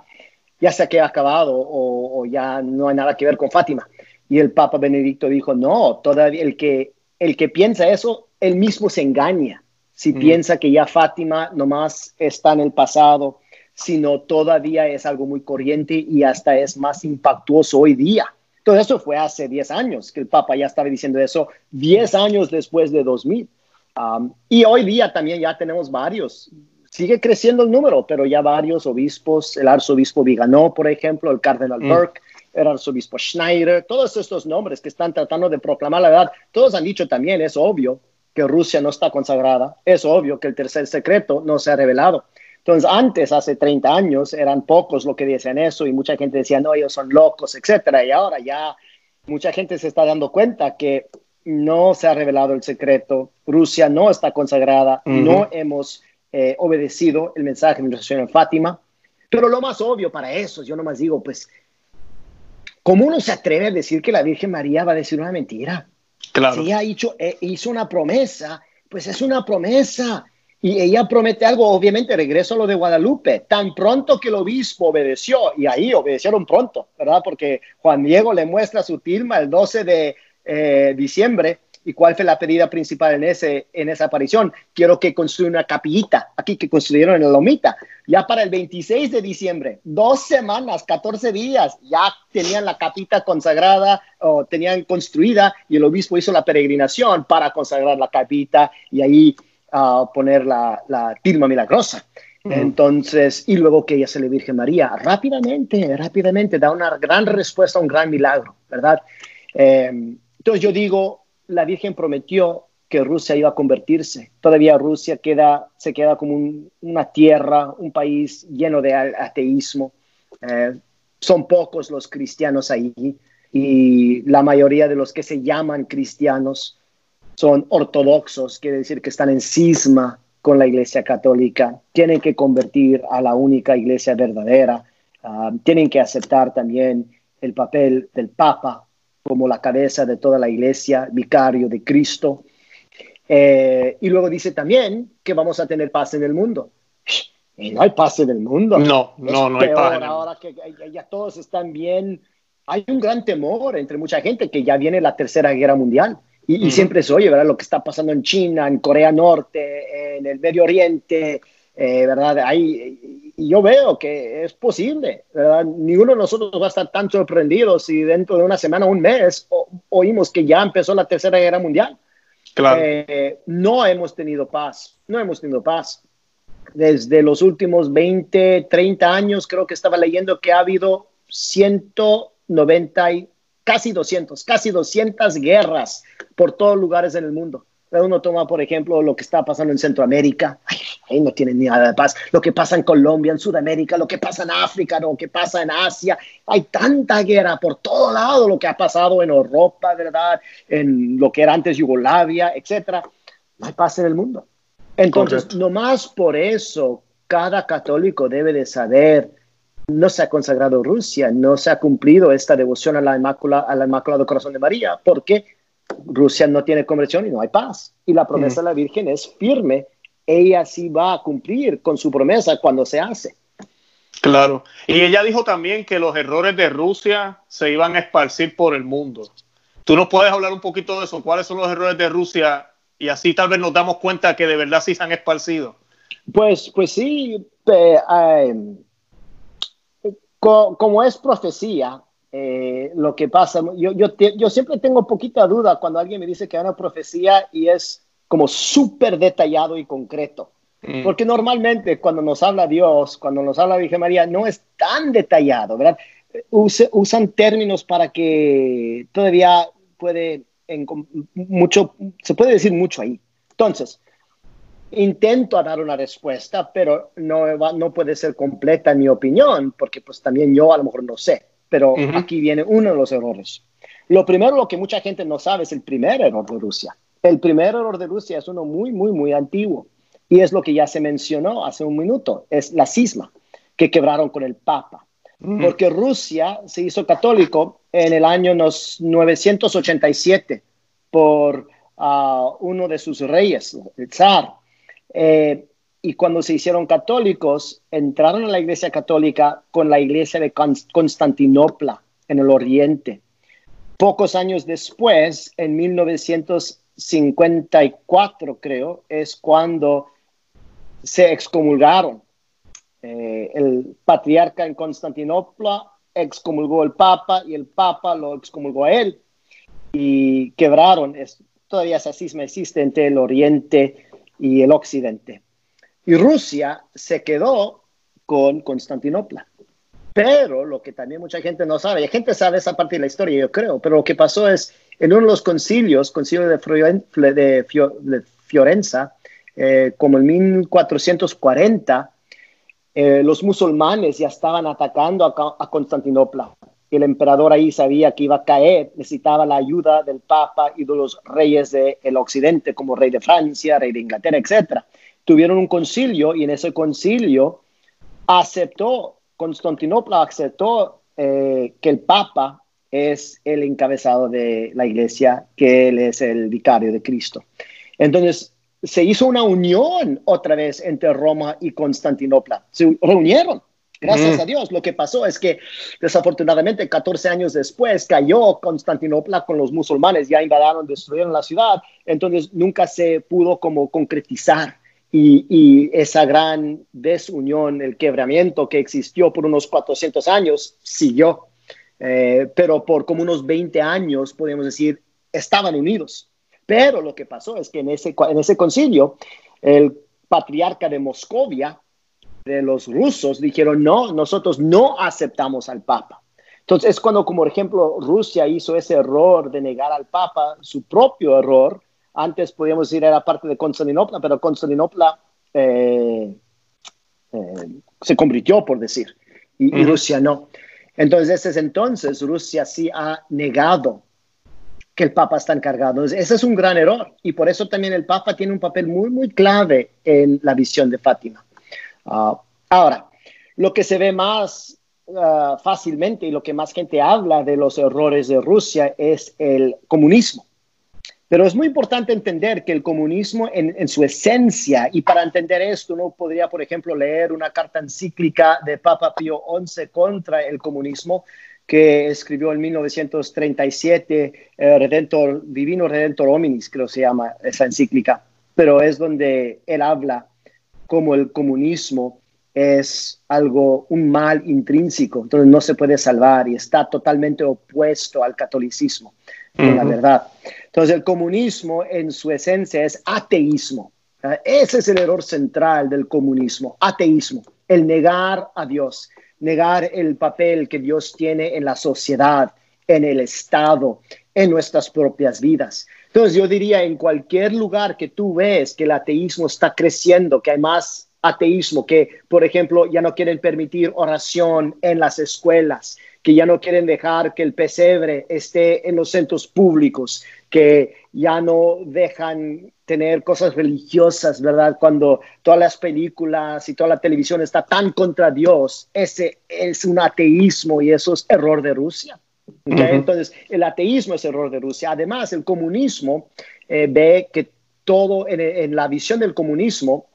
ya se ha acabado o, o ya no hay nada que ver con Fátima. Y el Papa Benedicto dijo, no, todavía el que, el que piensa eso él mismo se engaña si piensa que ya Fátima nomás está en el pasado, sino todavía es algo muy corriente y hasta es más impactuoso hoy día. Todo eso fue hace 10 años, que el Papa ya estaba diciendo eso, 10 años después de 2000. Um, y hoy día también ya tenemos varios. Sigue creciendo el número, pero ya varios obispos, el arzobispo Viganó, por ejemplo, el cardenal mm. Burke, el arzobispo Schneider, todos estos nombres que están tratando de proclamar la verdad, todos han dicho también, es obvio, que Rusia no está consagrada, es obvio que el tercer secreto no se ha revelado. Entonces, antes, hace 30 años, eran pocos los que decían eso y mucha gente decía, no, ellos son locos, etcétera. Y ahora ya mucha gente se está dando cuenta que no se ha revelado el secreto, Rusia no está consagrada, no hemos eh, obedecido el mensaje de nuestra en Fátima. Pero lo más obvio para eso, yo nomás digo, pues, ¿cómo uno se atreve a decir que la Virgen María va a decir una mentira? Si ella hizo, eh, hizo una promesa, pues es una promesa. Y ella promete algo, obviamente regreso a lo de Guadalupe, tan pronto que el obispo obedeció, y ahí obedecieron pronto, ¿verdad? Porque Juan Diego le muestra su tilma el 12 de eh, diciembre, ¿Y cuál fue la pedida principal en, ese, en esa aparición? Quiero que construya una capillita, aquí que construyeron en la Lomita. Ya para el 26 de diciembre, dos semanas, 14 días, ya tenían la capita consagrada o tenían construida y el obispo hizo la peregrinación para consagrar la capita y ahí uh, poner la, la tilma milagrosa. Entonces, y luego que ella se le Virgen María, rápidamente, rápidamente da una gran respuesta a un gran milagro, ¿verdad? Eh, entonces yo digo, la Virgen prometió que Rusia iba a convertirse. Todavía Rusia queda, se queda como una tierra, un país lleno de ateísmo. Eh, son pocos los cristianos ahí y la mayoría de los que se llaman cristianos son ortodoxos, quiere decir que están en cisma con la Iglesia Católica, tienen que convertir a la única Iglesia verdadera, ah, tienen que aceptar también el papel del Papa como la cabeza de toda la iglesia, vicario de Cristo. Eh, y luego dice también que vamos a tener paz en el mundo. Y no hay paz en el mundo. No, no, no hay paz. Ahora que ya todos están bien, hay un gran temor entre mucha gente que ya viene la tercera guerra mundial. Y, siempre se oye, ¿verdad? Lo que está pasando en China, en Corea Norte, en el Medio Oriente, eh, ¿verdad? Hay, y yo veo que es posible, ¿verdad? Ninguno de nosotros va a estar tan sorprendido si dentro de una semana o un mes oímos que ya empezó la Tercera Guerra Mundial. Claro. Eh, no hemos tenido paz, no hemos tenido paz. Desde los últimos 20, 30 años, creo que estaba leyendo que ha habido 190, y casi 200, casi 200 guerras por todos lugares en el mundo. Uno toma, por ejemplo, lo que está pasando en Centroamérica, ahí no tienen ni nada de paz. Lo que pasa en Colombia, en Sudamérica, lo que pasa en África, lo que pasa en Asia. Hay tanta guerra por todo lado, lo que ha pasado en Europa, ¿verdad? En lo que era antes Yugoslavia, etcétera. No hay paz en el mundo. Entonces, nomás por eso, cada católico debe de saber no se ha consagrado Rusia, no se ha cumplido esta devoción a la Inmaculada, al Inmaculado Corazón de María. ¿Por qué? Rusia no tiene conversión y no hay paz. Y la promesa de la Virgen es firme. Ella sí va a cumplir con su promesa cuando se hace. Claro. Y ella dijo también que los errores de Rusia se iban a esparcir por el mundo. ¿Tú nos puedes hablar un poquito de eso? ¿Cuáles son los errores de Rusia? Y así tal vez nos damos cuenta que de verdad sí se han esparcido. Pues, pues sí, eh, como es profecía, eh, lo que pasa, yo, yo, yo, siempre tengo poquita duda cuando alguien me dice que hay una profecía y es como súper detallado y concreto. Mm. Porque normalmente cuando nos habla Dios, cuando nos habla Virgen María, no es tan detallado, ¿verdad? usan términos para que todavía puede, en, mucho, se puede decir mucho ahí. Entonces, intento dar una respuesta, pero no, no puede ser completa mi opinión, porque pues también yo a lo mejor no sé, pero aquí viene uno de los errores. Lo primero, lo que mucha gente no sabe, es el primer error de Rusia. El primer error de Rusia es uno muy, muy, muy antiguo, y es lo que ya se mencionó hace un minuto, es la cisma que quebraron con el Papa. Porque Rusia se hizo católico en el año 987 por ah, uno de sus reyes, el zar. Eh, y cuando se hicieron católicos, entraron a la iglesia católica con la iglesia de Constantinopla en el oriente. Pocos años después, en 1954 creo, es cuando se excomulgaron. Eh, el patriarca en Constantinopla excomulgó al Papa y el Papa lo excomulgó a él y quebraron. Todavía esa cisma existe entre el Oriente y el Occidente. Y Rusia se quedó con Constantinopla. Pero lo que también mucha gente no sabe, y gente sabe esa parte de la historia, yo creo, pero lo que pasó es, en uno de los concilios, concilio de, de, Fiorenza, eh, como en 1440, eh, los musulmanes ya estaban atacando a, Constantinopla. El emperador ahí sabía que iba a caer, necesitaba la ayuda del Papa y de los reyes del occidente, como rey de Francia, rey de Inglaterra, etc. Tuvieron un concilio y en ese concilio aceptó, Constantinopla aceptó eh, que el Papa es el encabezado de la iglesia, que él es el vicario de Cristo. Entonces, se hizo una unión otra vez entre Roma y Constantinopla. Se reunieron. Gracias mm. a Dios. Lo que pasó es que desafortunadamente 14 años después cayó Constantinopla con los musulmanes, ya invadaron, destruyeron la ciudad, entonces nunca se pudo como concretizar y, esa gran desunión, el quebramiento que existió por unos 400 años siguió, eh, pero por como unos 20 años, podemos decir, estaban unidos. Pero lo que pasó es que en ese, en ese concilio, el patriarca de Moscovia, de los rusos, dijeron, no, nosotros no aceptamos al Papa. Entonces es cuando, como ejemplo, Rusia hizo ese error de negar al Papa, su propio error. Antes podíamos decir era parte de Constantinopla, pero Constantinopla eh, eh, se convirtió, por decir, y, y Rusia no. Entonces, desde entonces, Rusia sí ha negado que el Papa está encargado. Ese es un gran error y por eso también el Papa tiene un papel muy, muy clave en la visión de Fátima. Ah, ahora, lo que se ve más ah, fácilmente y lo que más gente habla de los errores de Rusia es el comunismo. Pero es muy importante entender que el comunismo en, su esencia, y para entender esto uno podría, por ejemplo, leer una carta encíclica de Papa Pío XI contra el comunismo, que escribió en 1937, eh, Redentor, Divino Redentor Hominis, creo que se llama esa encíclica, pero es donde él habla como el comunismo es algo, un mal intrínseco, entonces no se puede salvar y está totalmente opuesto al catolicismo, la verdad. Entonces el comunismo en su esencia es ateísmo. Ese es el error central del comunismo, ateísmo, el negar a Dios negar el papel que Dios tiene en la sociedad, en el Estado, en nuestras propias vidas. Entonces yo diría, en cualquier lugar que tú ves que el ateísmo está creciendo, que hay más ateísmo, que por ejemplo ya no quieren permitir oración en las escuelas, que ya no quieren dejar que el pesebre esté en los centros públicos, que ya no dejan tener cosas religiosas, ¿verdad? Cuando todas las películas y toda la televisión está tan contra Dios, ese es un ateísmo y eso es error de Rusia. Entonces, el ateísmo es error de Rusia. Además, el comunismo eh, ve que todo en, la visión del comunismo,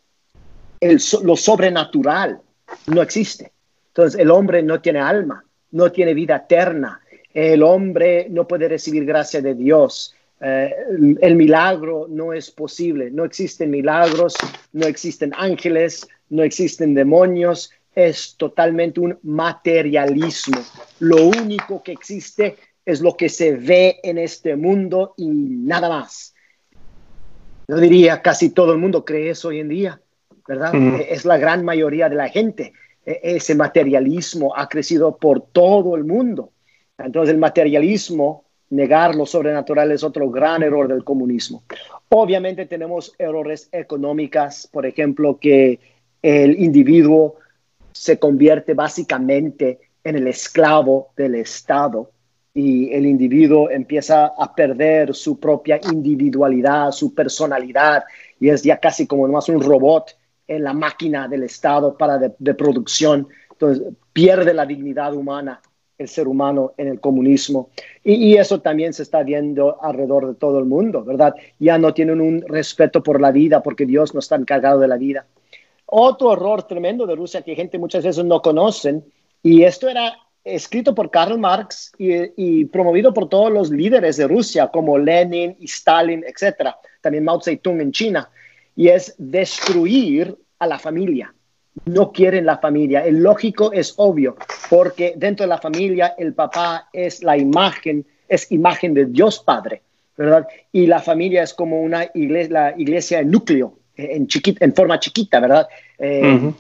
lo sobrenatural no existe. Entonces, el hombre no tiene alma, no tiene vida eterna. El hombre no puede recibir gracia de Dios. Eh, el milagro no es posible. No existen milagros, no existen ángeles, no existen demonios. Es totalmente un materialismo. Lo único que existe es lo que se ve en este mundo y nada más. Yo diría, casi todo el mundo cree eso hoy en día, ¿verdad? Es la gran mayoría de la gente. E, ese materialismo ha crecido por todo el mundo. Entonces el materialismo, negar lo sobrenatural es otro gran error del comunismo. Obviamente tenemos errores económicas, por ejemplo, que el individuo se convierte básicamente en el esclavo del Estado y el individuo empieza a perder su propia individualidad, su personalidad y es ya casi como más un robot en la máquina del Estado para de, producción. Entonces, pierde la dignidad humana el ser humano en el comunismo. Y, eso también se está viendo alrededor de todo el mundo, ¿verdad? Ya no tienen un respeto por la vida porque Dios no está encargado de la vida. Otro error tremendo de Rusia que gente muchas veces no conocen, y esto era escrito por Karl Marx y, y, promovido por todos los líderes de Rusia, como Lenin y Stalin, etc. También Mao Zedong en China y es destruir a la familia. No quieren la familia. El lógico es obvio, porque dentro de la familia el papá es la imagen, es imagen de Dios Padre, ¿verdad? Y la familia es como una iglesia, la iglesia en núcleo, en, chiquita, en forma chiquita, ¿verdad? Eh,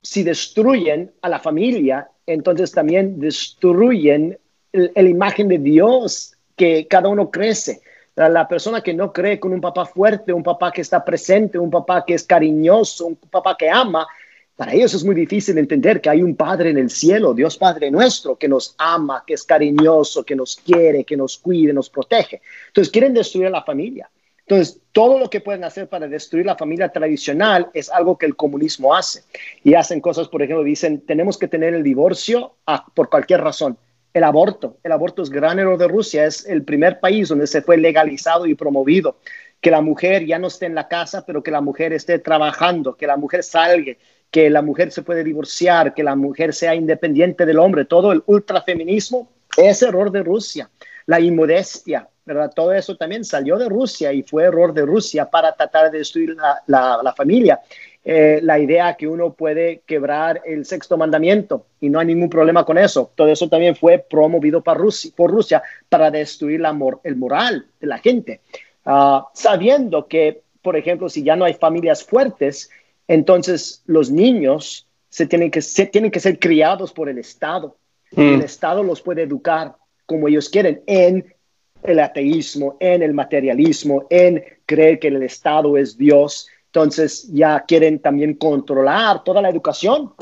si destruyen a la familia, entonces también destruyen la imagen de Dios que cada uno crece la persona que no cree con un papá fuerte, un papá que está presente, un papá que es cariñoso, un papá que ama, para ellos es muy difícil entender que hay un Padre en el cielo, Dios Padre nuestro, que nos ama, que es cariñoso, que nos quiere, que nos cuide, nos protege. Entonces quieren destruir a la familia. Entonces, todo lo que pueden hacer para destruir la familia tradicional es algo que el comunismo hace. Y hacen cosas, por ejemplo, dicen, tenemos que tener el divorcio por cualquier razón el aborto. El aborto es gran error de Rusia, es el primer país donde se fue legalizado y promovido. Que la mujer ya no esté en la casa, pero que la mujer esté trabajando, que la mujer salga, que la mujer se puede divorciar, que la mujer sea independiente del hombre. Todo el ultrafeminismo es error de Rusia. La inmodestia, ¿verdad? Todo eso también salió de Rusia y fue error de Rusia para tratar de destruir la, la familia. Eh, la idea que uno puede quebrar el sexto mandamiento y no hay ningún problema con eso. Todo eso también fue promovido por Rusia, por Rusia para destruir la el moral de la gente, ah, sabiendo que, por ejemplo, si ya no hay familias fuertes, entonces los niños se tienen que, se tienen que ser criados por el Estado. El mm. Estado los puede educar como ellos quieren en el ateísmo, en el materialismo, en creer que el Estado es Dios entonces ya quieren también controlar toda la educación,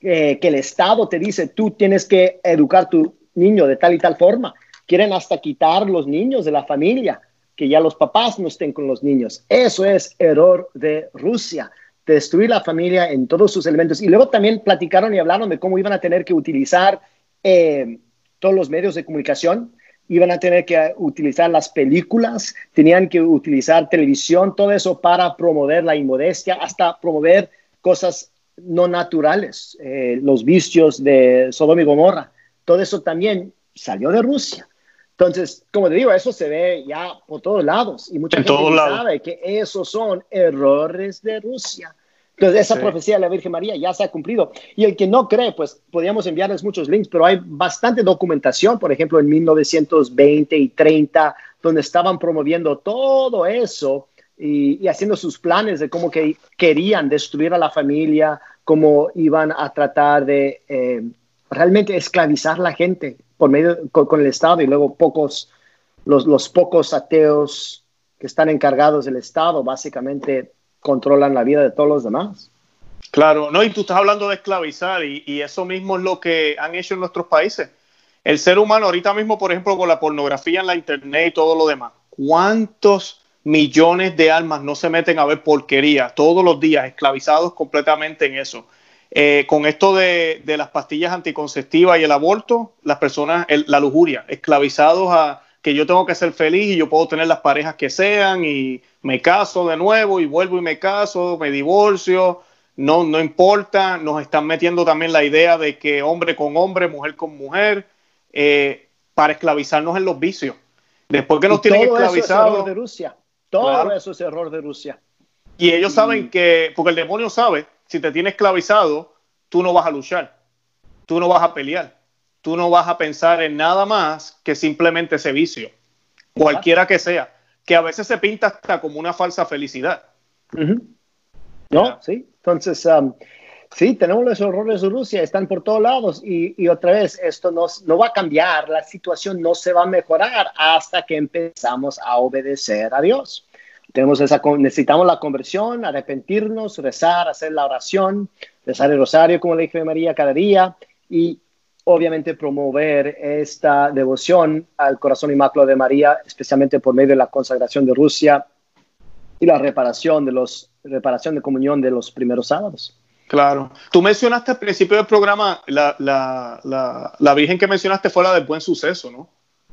que el Estado te dice, tú tienes que educar tu niño de tal y tal forma. Quieren hasta quitar los niños de la familia, que ya los papás no estén con los niños. Eso es error de Rusia, destruir la familia en todos sus elementos. Y luego también platicaron y hablaron de cómo iban a tener que utilizar eh, todos los medios de comunicación iban a tener que utilizar las películas, tenían que utilizar televisión, todo eso para promover la inmodestia, hasta promover cosas no naturales, eh, los vicios de Sodoma y Gomorra. Todo eso también salió de Rusia. Entonces, como te digo, eso se ve ya por todos lados y mucha gente sabe que esos son errores de Rusia. Entonces, esa profecía de la Virgen María ya se ha cumplido. Y el que no cree, pues podríamos enviarles muchos links, pero hay bastante documentación, por ejemplo, en 1920 y 30, donde estaban promoviendo todo eso y, haciendo sus planes de cómo que querían destruir a la familia, cómo iban a tratar de eh, realmente esclavizar a la gente por medio con, el Estado y luego pocos, los, los pocos ateos que están encargados del Estado, básicamente controlan la vida de todos los demás. Claro, no, y tú estás hablando de esclavizar y, eso mismo es lo que han hecho en nuestros países. El ser humano ahorita mismo, por ejemplo, con la pornografía en la internet y todo lo demás, ¿cuántos millones de almas no se meten a ver porquería todos los días, esclavizados completamente en eso? Eh, con esto de, las pastillas anticonceptivas y el aborto, las personas, la lujuria, esclavizados a que yo tengo que ser feliz y yo puedo tener las parejas que sean y me caso de nuevo y vuelvo y me caso, me divorcio. no, no importa, nos están metiendo también la idea de que hombre con hombre, mujer con mujer, eh, para esclavizarnos en los vicios. Después que nos tienen esclavizados. Eso es error de Rusia. Todo eso es error de Rusia. Y ellos saben que, porque el demonio sabe, si te tiene esclavizado, tú no vas a luchar, tú no vas a pelear, tú no vas a pensar en nada más que simplemente ese vicio, cualquiera que sea, que a veces se pinta hasta como una falsa felicidad. No, sí. Entonces, um, sí, tenemos los horrores de Rusia, están por todos lados y, otra vez, esto no, no, va a cambiar, la situación no se va a mejorar hasta que empezamos a obedecer a Dios. Tenemos esa, necesitamos la conversión, arrepentirnos, rezar, hacer la oración, rezar el rosario, como le dije María, cada día y obviamente promover esta devoción al corazón inmaculado de María, especialmente por medio de la consagración de Rusia y la reparación de los reparación de comunión de los primeros sábados. Claro. Tú mencionaste al principio del programa, la, la, la, la Virgen que mencionaste fue la del buen suceso, ¿no?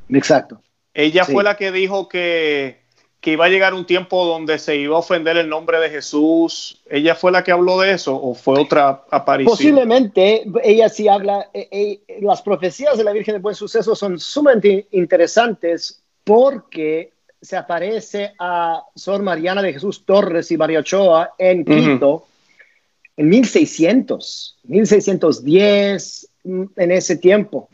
Exacto. Ella fue la que dijo que, que, iba a llegar un tiempo donde se iba a ofender el nombre de Jesús. ¿Ella fue la que habló de eso o fue otra aparición? Posiblemente, ella sí habla, eh, eh, las profecías de la Virgen del Buen Suceso son sumamente interesantes porque se aparece a Sor Mariana de Jesús Torres y María Ochoa en Quito en 1600, 1610, mm, en ese tiempo.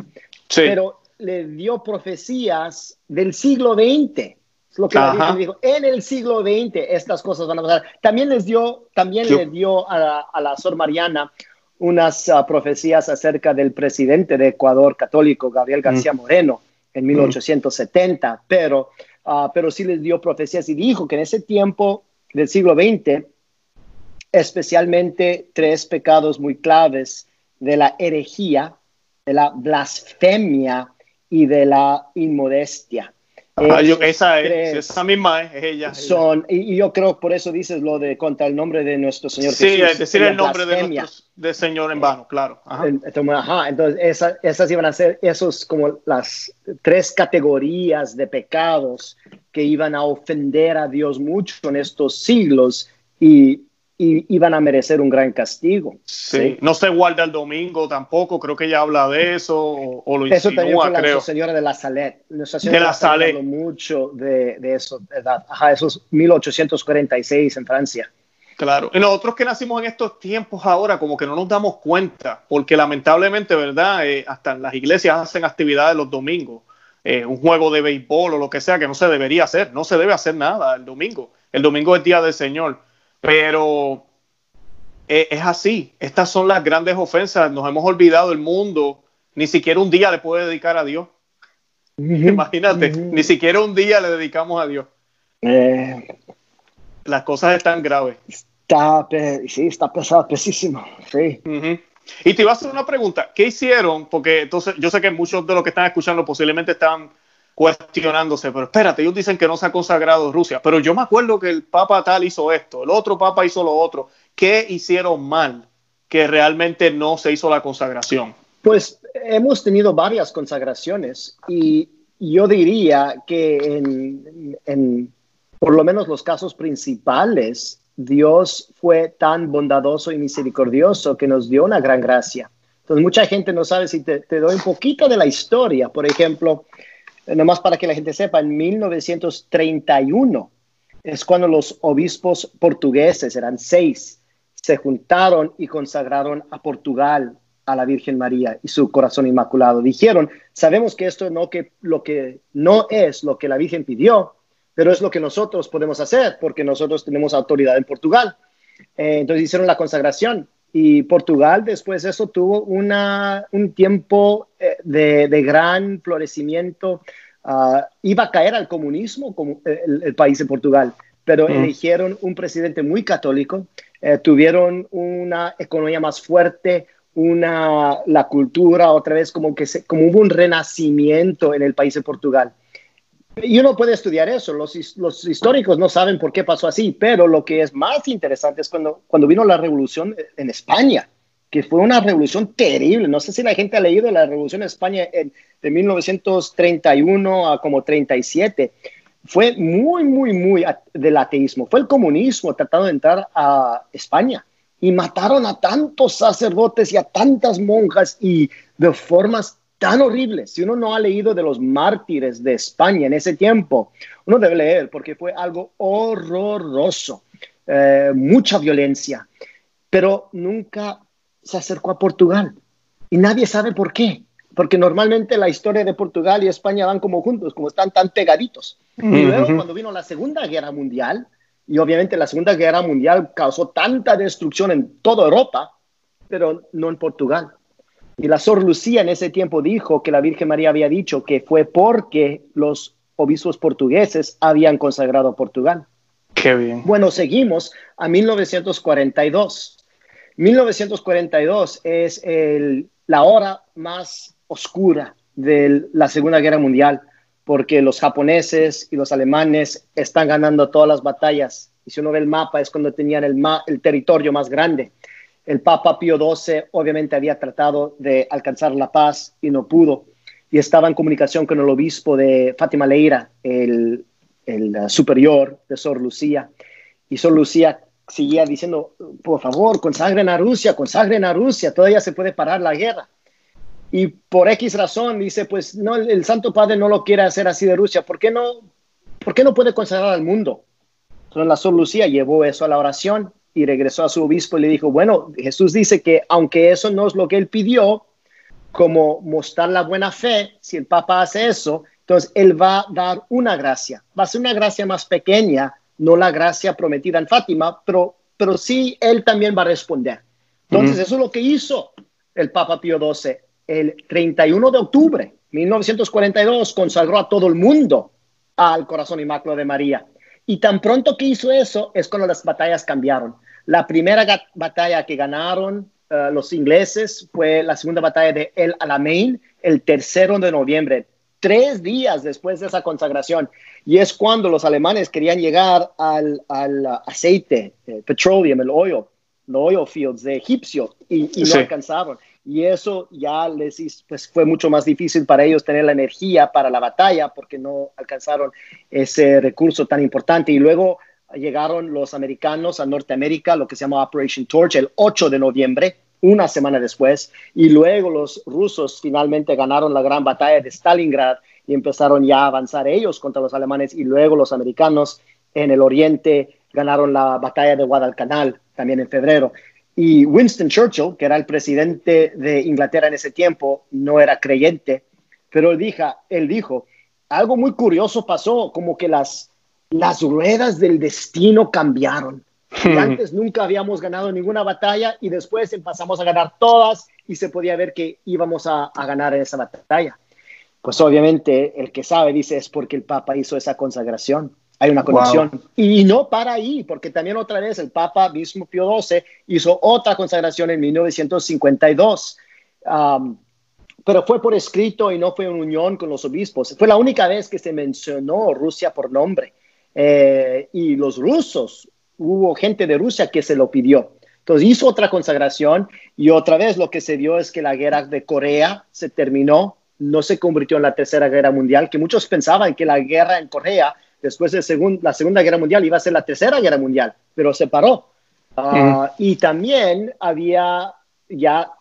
Pero le dio profecías del siglo XX. Es lo que la dijo. En el siglo XX estas cosas van a pasar. También les dio, también le dio a, la Sor Mariana unas ah, profecías acerca del presidente de Ecuador católico, Gabriel García Moreno, en 1870. Pero Ah, pero sí les dio profecías y dijo que en ese tiempo del siglo XX, especialmente tres pecados muy claves de la herejía, de la blasfemia y de la inmodestia. Ah, esa es, esa misma es, ella. Son, Y, yo creo por eso dices lo de contra el nombre de nuestro Señor sí, Jesús. Sí, decir el nombre de, de Señor en vano, claro. Ajá. Entonces, esas, esas iban a ser esos como las tres categorías de pecados que iban a ofender a Dios mucho en estos siglos y y iban a merecer un gran castigo. Sí. no se guarda el domingo tampoco, creo que ella habla de eso o, lo Eso también fue la señora de la Salet. de la Salet. mucho de, de eso, ¿verdad? Ajá, eso es 1846 en Francia. Claro, y nosotros que nacimos en estos tiempos ahora, como que no nos damos cuenta, porque lamentablemente, ¿verdad? Eh, hasta las iglesias hacen actividades los domingos, eh, un juego de béisbol o lo que sea, que no se debería hacer, no se debe hacer nada el domingo. El domingo es día del Señor pero eh, es así. Estas son las grandes ofensas. Nos hemos olvidado el mundo. Ni siquiera un día le puede dedicar a Dios. Imagínate, ni siquiera un día le dedicamos a Dios. Eh, las cosas están graves. Está, sí, está pesado, pesísimo. Sí. Y te iba a hacer una pregunta. ¿Qué hicieron? Porque entonces yo sé que muchos de los que están escuchando posiblemente están cuestionándose, pero espérate, ellos dicen que no se ha consagrado Rusia, pero yo me acuerdo que el Papa tal hizo esto, el otro Papa hizo lo otro. ¿Qué hicieron mal que realmente no se hizo la consagración? Pues hemos tenido varias consagraciones y yo diría que en, en por lo menos los casos principales, Dios fue tan bondadoso y misericordioso que nos dio una gran gracia. Entonces, mucha gente no sabe si te, te doy un poquito de la historia. Por ejemplo, nomás para que la gente sepa, en 1931 es cuando los obispos portugueses, eran seis, se juntaron y consagraron a Portugal a la Virgen María y su corazón inmaculado. Dijeron, sabemos que esto no, que, lo que no es lo que la Virgen pidió, pero es lo que nosotros podemos hacer porque nosotros tenemos autoridad en Portugal. Eh, entonces hicieron la consagración y Portugal después de eso tuvo una, un tiempo eh, de, de, gran florecimiento. Uh, iba a caer al comunismo como eh, el, país de Portugal, pero mm. eligieron un presidente muy católico, eh, tuvieron una economía más fuerte, una, la cultura otra vez como que se, como hubo un renacimiento en el país de Portugal. Y uno puede estudiar eso, los, los, históricos no saben por qué pasó así, pero lo que es más interesante es cuando, cuando vino la revolución en España, que fue una revolución terrible. No sé si la gente ha leído la revolución en España de 1931 a como 37. Fue muy, muy, muy del ateísmo. Fue el comunismo tratando de entrar a España y mataron a tantos sacerdotes y a tantas monjas y de formas tan horribles. Si uno no ha leído de los mártires de España en ese tiempo, uno debe leer porque fue algo horroroso, eh, mucha violencia, pero nunca se acercó a Portugal y nadie sabe por qué. Porque normalmente la historia de Portugal y España van como juntos, como están tan pegaditos. Y luego cuando vino la Segunda Guerra Mundial, y obviamente la Segunda Guerra Mundial causó tanta destrucción en toda Europa, pero no en Portugal. Y la Sor Lucía en ese tiempo dijo que la Virgen María había dicho que fue porque los obispos portugueses habían consagrado Portugal. Qué bien. Bueno, seguimos a 1942. 1942 es la hora más oscura de la Segunda Guerra Mundial porque los japoneses y los alemanes están ganando todas las batallas. Y si uno ve el mapa, es cuando tenían el, el territorio más grande. El Papa Pío XII obviamente había tratado de alcanzar la paz y no pudo. Y estaba en comunicación con el obispo de Fátima Leira, el, el uh, superior de Sor Lucía. Y Sor Lucía seguía diciendo, por favor, consagren a Rusia, consagren a Rusia, todavía se puede parar la guerra. Y por X razón dice, pues no, el Santo Padre no lo quiere hacer así de Rusia, ¿por qué no, por qué no puede consagrar al mundo? Entonces la Sor Lucía llevó eso a la oración y regresó a su obispo y le dijo, bueno, Jesús dice que aunque eso no es lo que él pidió, como mostrar la buena fe, si el Papa hace eso, entonces él va a dar una gracia, va a ser una gracia más pequeña, no la gracia prometida en Fátima, pero, pero sí él también va a responder. Entonces eso es lo que hizo el Papa Pío XII el 31 de octubre 1942 consagró a todo el mundo al corazón inmaculado de María. Y tan pronto que hizo eso es cuando las batallas cambiaron. La primera batalla que ganaron eh, los ingleses fue la segunda batalla de El Alamein, el tercero de noviembre, tres días después de esa consagración. Y es cuando los alemanes querían llegar al, aceite, el petroleum, el oil, los oil fields de egipcio, y, no alcanzaron y eso ya les pues fue mucho más difícil para ellos tener la energía para la batalla porque no alcanzaron ese recurso tan importante. Y luego llegaron los americanos a Norteamérica, lo que se llama Operation Torch, el 8 de noviembre, una semana después, y luego los rusos finalmente ganaron la gran batalla de Stalingrad y empezaron ya a avanzar ellos contra los alemanes, y luego los americanos en el oriente ganaron la batalla de Guadalcanal también en febrero. Y Winston Churchill, que era el presidente de Inglaterra en ese tiempo, no era creyente, pero él dijo, él dijo algo muy curioso pasó, como que las, las ruedas del destino cambiaron. (laughs) antes nunca habíamos ganado ninguna batalla y después empezamos a ganar todas y se podía ver que íbamos a, a ganar en esa batalla. Pues obviamente el que sabe dice es porque el Papa hizo esa consagración hay una conexión. Y no para ahí, porque también otra vez el Papa mismo Pío XII hizo otra consagración en 1952. pero fue por escrito y no fue en unión con los obispos. Fue la única vez que se mencionó Rusia por nombre. Eh, y los rusos, hubo gente de Rusia que se lo pidió. Entonces hizo otra consagración y otra vez lo que se dio es que la guerra de Corea se terminó, no se convirtió en la tercera guerra mundial, que muchos pensaban que la guerra en Corea después de la Segunda Guerra Mundial iba a ser la Tercera Guerra Mundial, pero se paró. Ah, y también había ya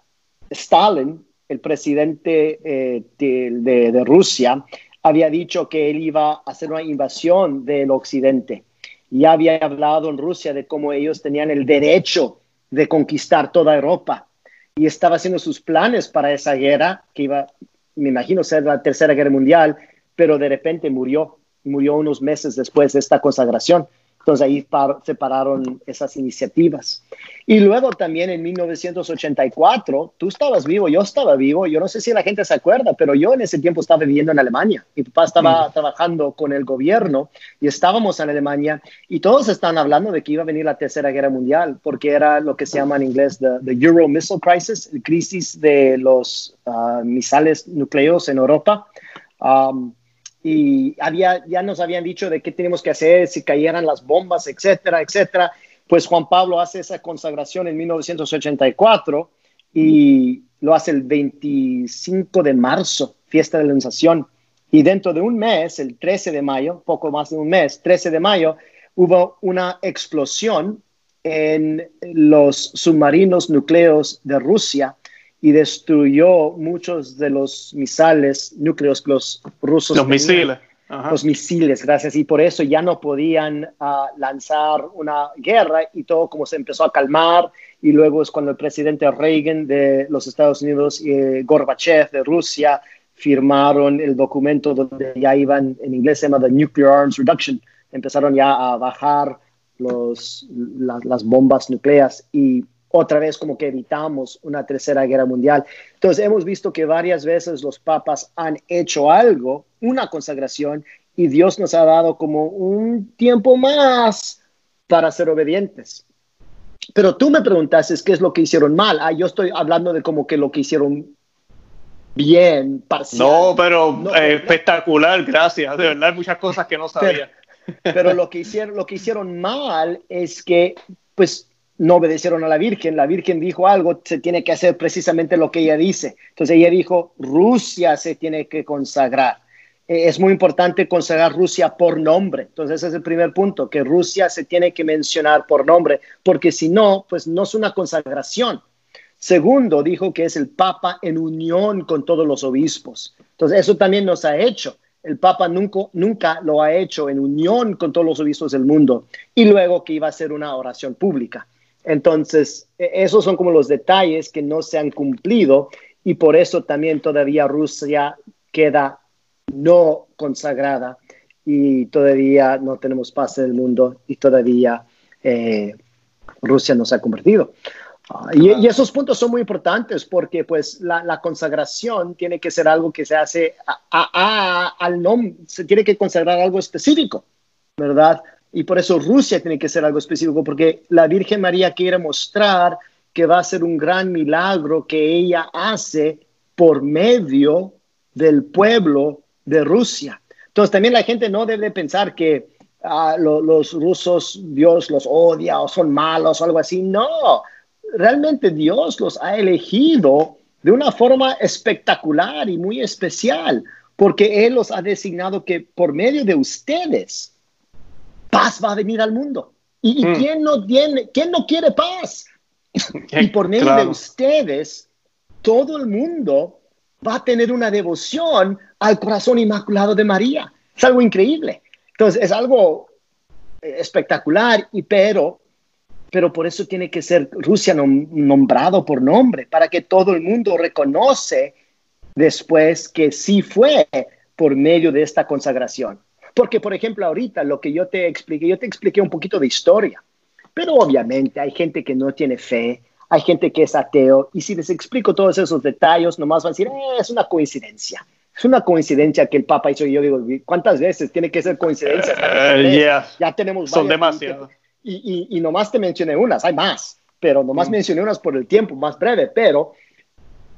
Stalin, el presidente eh, de, Rusia, había dicho que él iba a hacer una invasión del occidente. Ya había hablado en Rusia de cómo ellos tenían el derecho de conquistar toda Europa y estaba haciendo sus planes para esa guerra, que iba, me imagino, ser la Tercera Guerra Mundial, pero de repente murió murió unos meses después de esta consagración. Entonces ahí separaron esas iniciativas. Y luego también en 1984, tú estabas vivo, yo estaba vivo, yo no sé si la gente se acuerda, pero yo en ese tiempo estaba viviendo en Alemania. Mi papá estaba trabajando con el gobierno y estábamos en Alemania y todos estaban hablando de que iba a venir la Tercera Guerra Mundial, porque era lo que se llama en inglés the, Euro Missile Crisis, crisis de los uh, misiles nucleares en Europa. Um, y había, ya nos habían dicho de qué tenemos que hacer si cayeran las bombas, etcétera, etcétera. Pues Juan Pablo hace esa consagración en 1984 y lo hace el 25 de marzo, fiesta de la Anunciación. Y dentro de un mes, el 13 de mayo, poco más de un mes, 13 de mayo, hubo una explosión en los submarinos nucleos de Rusia y destruyó muchos de los misiles núcleos que los rusos los misiles los misiles gracias y por eso ya no podían ah, lanzar una guerra y todo como se empezó a calmar y luego es cuando el presidente Reagan de los Estados Unidos y eh, Gorbachev de Rusia firmaron el documento donde ya iban en inglés se llama the Nuclear Arms Reduction empezaron ya a bajar los, las bombas nucleares y otra vez como que evitamos una tercera guerra mundial. Entonces hemos visto que varias veces los papas han hecho algo, una consagración, y Dios nos ha dado como un tiempo más para ser obedientes. Pero tú me preguntaste qué es lo que hicieron mal. Ah, yo estoy hablando de como que lo que hicieron bien, parcial. No, pero eh, espectacular, gracias. De verdad, hay muchas cosas que no sabía. Pero lo que hicieron, lo que hicieron mal es que, pues, no obedecieron a la Virgen. La Virgen dijo algo, se tiene que hacer precisamente lo que ella dice. Entonces ella dijo, Rusia se tiene que consagrar. Eh, es muy importante consagrar Rusia por nombre. Entonces ese es el primer punto, que Rusia se tiene que mencionar por nombre, porque si no, pues no es una consagración. Segundo, dijo que es el Papa en unión con todos los obispos. Entonces eso también nos ha hecho el Papa nunca, nunca lo ha hecho en unión con todos los obispos del mundo y luego que iba a ser una oración pública. Entonces, e, esos son como los detalles que no se han cumplido y por eso también todavía Rusia queda no consagrada y todavía no tenemos paz en el mundo y todavía eh, Rusia no se ha convertido. Y, esos puntos son muy importantes porque pues la, consagración tiene que ser algo que se hace al nombre, se tiene que consagrar algo específico, ¿verdad? Y por eso Rusia tiene que ser algo específico porque la Virgen María quiere mostrar que va a ser un gran milagro que ella hace por medio del pueblo de Rusia. Entonces también la gente no debe pensar que ah, los rusos Dios los odia o son malos o algo así. No, realmente Dios los ha elegido de una forma espectacular y muy especial, porque Él los ha designado que por medio de ustedes, paz va a venir al mundo. ¿Y, mm. ¿quién, no tiene, quién no quiere paz? (laughs) y por medio de ustedes, todo el mundo va a tener una devoción al corazón inmaculado de María. Es algo increíble. Entonces, es algo espectacular, y pero pero por eso tiene que ser Rusia nombrado por nombre, para que todo el mundo reconoce después que sí fue por medio de esta consagración. Porque, por ejemplo, ahorita lo que yo te expliqué, yo te expliqué un poquito de historia, pero obviamente hay gente que no tiene fe, hay gente que es ateo, y si les explico todos esos detalles, nomás van a decir, eh, es una coincidencia. Es una coincidencia que el Papa hizo y yo digo, ¿cuántas veces tiene que ser coincidencia? Uh, ya tenemos Son demasiadas y, y, nomás te mencioné unas, hay más, pero nomás mm. mencioné unas por el tiempo más breve, pero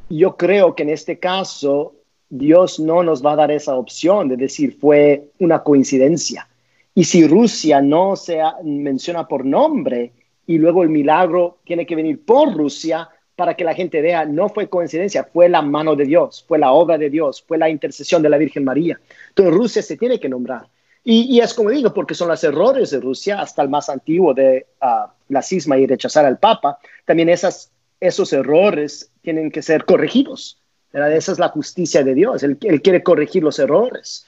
yo creo que en este caso Dios no nos va a dar esa opción de decir fue una coincidencia. Y si Rusia no se menciona por nombre y luego el milagro tiene que venir por Rusia para que la gente vea, no fue coincidencia, fue la mano de Dios, fue la obra de Dios, fue la intercesión de la Virgen María. Entonces Rusia se tiene que nombrar. Y, es como digo, porque son los errores de Rusia, hasta el más antiguo de ah, la cisma y rechazar al Papa, también esos errores tienen que ser corregidos. Esa es la justicia de Dios, él, quiere corregir los errores.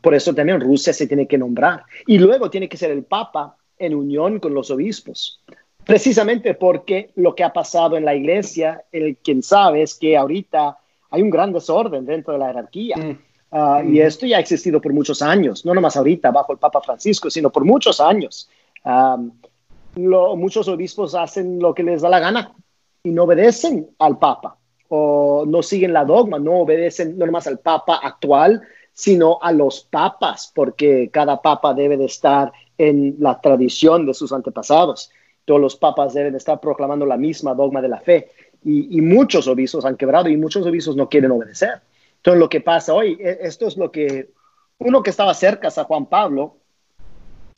por eso también Rusia se tiene que nombrar. Y luego tiene que ser el Papa en unión con los obispos. Precisamente porque lo que ha pasado en la iglesia, el quien sabe es que ahorita hay un gran desorden dentro de la jerarquía. Mm. Ah, y esto ya ha existido por muchos años, no nomás ahorita bajo el Papa Francisco, sino por muchos años. muchos obispos hacen lo que les da la gana y no obedecen al Papa no siguen la dogma, no obedecen no nomás al Papa actual, sino a los papas, porque cada papa debe de estar en la tradición de sus antepasados. Todos los papas deben estar proclamando la misma dogma de la fe. Y, muchos obispos han quebrado y muchos obispos no quieren obedecer. Entonces, lo que pasa hoy, e, esto es lo que uno que estaba cerca a Juan Pablo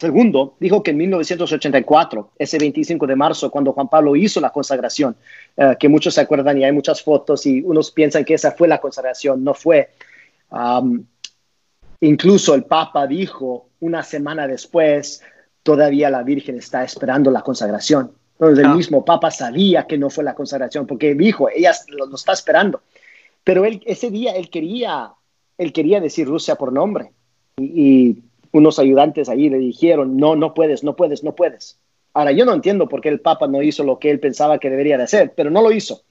II dijo que en 1984, ese 25 de marzo, cuando Juan Pablo hizo la consagración, eh, que muchos se acuerdan y hay muchas fotos y unos piensan que esa fue la consagración, no fue. incluso el Papa dijo una semana después, todavía la Virgen está esperando la consagración. Entonces el ah. mismo Papa sabía que no fue la consagración porque dijo, ella lo, está esperando. Pero él, ese día él quería, él quería decir Rusia por nombre. Y, unos ayudantes ahí le dijeron, no, no puedes, no puedes, no puedes. Ahora, yo no entiendo por qué el Papa no hizo lo que él pensaba que debería de hacer, pero no lo hizo.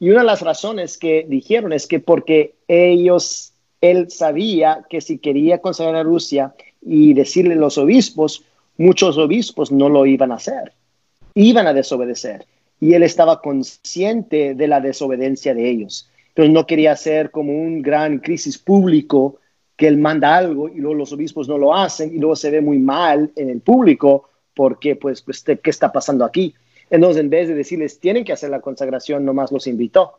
Y una de las razones que dijeron es que porque ellos, él sabía que si quería consagrar a Rusia y decirle a los obispos, muchos obispos no lo iban a hacer, iban a desobedecer. Y él estaba consciente de la desobediencia de ellos. Entonces no quería hacer como un gran crisis público que él manda algo y luego los obispos no lo hacen y luego se ve muy mal en el público porque pues, pues ¿qué está pasando aquí? Entonces en vez de decirles tienen que hacer la consagración, nomás los invitó.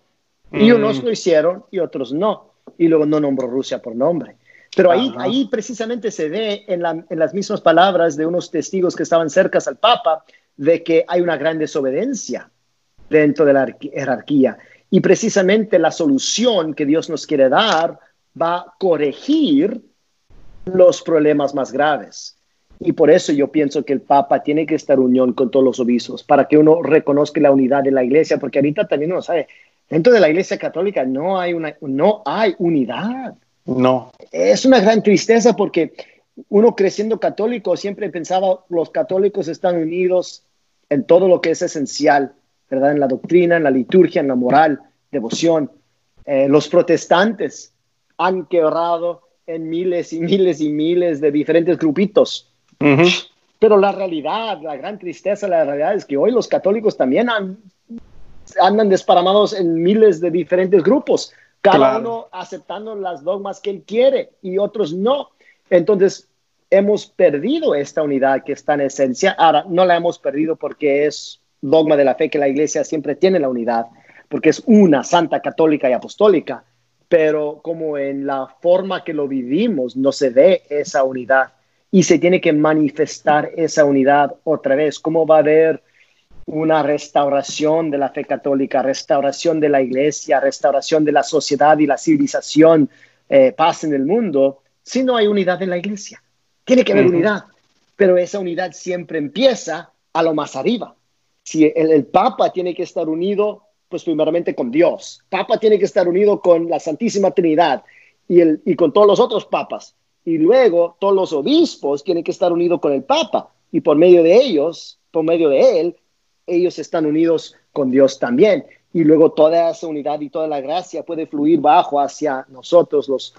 Y mm. unos lo hicieron y otros no. Y luego no nombró Rusia por nombre. Pero ahí, ahí precisamente se ve en, las mismas palabras de unos testigos que estaban cerca al Papa de que hay una gran desobediencia dentro de la jerarquía. Y precisamente la solución que Dios nos quiere dar va a corregir los problemas más graves. Y por eso yo pienso que el Papa tiene que estar unión con todos los obispos, para que uno reconozca la unidad de la iglesia, porque ahorita también uno sabe, dentro de la iglesia católica no hay, una, no hay unidad. No. Es una gran tristeza porque uno creciendo católico siempre pensaba los católicos están unidos en todo lo que es esencial, ¿verdad? En la doctrina, en la liturgia, en la moral, devoción. Eh, los protestantes han quebrado en miles y miles y miles de diferentes grupitos. Pero la realidad, la gran tristeza, la realidad es que hoy los católicos también andan desparamados en miles de diferentes grupos cada uno aceptando las dogmas que él quiere y otros no. Entonces, hemos perdido esta unidad que está en esencia. Ahora, no la hemos perdido porque es dogma de la fe que la iglesia siempre tiene la unidad, porque es una santa católica y apostólica, pero como en la forma que lo vivimos no se ve esa unidad y se tiene que manifestar esa unidad otra vez. ¿Cómo va a haber una restauración de la fe católica, restauración de la iglesia, restauración de la sociedad y la civilización, eh, paz en el mundo, si no hay unidad en la iglesia. Tiene que haber unidad, pero esa unidad siempre empieza a lo más arriba. Si el, Papa tiene que estar unido, pues primeramente con Dios. Papa tiene que estar unido con la Santísima Trinidad y, el, y con todos los otros papas. Y luego todos los obispos tienen que estar unidos con el Papa. Y por medio de ellos, por medio de él, ellos están unidos con Dios también. Y luego toda esa unidad y toda la gracia puede fluir bajo hacia nosotros, los,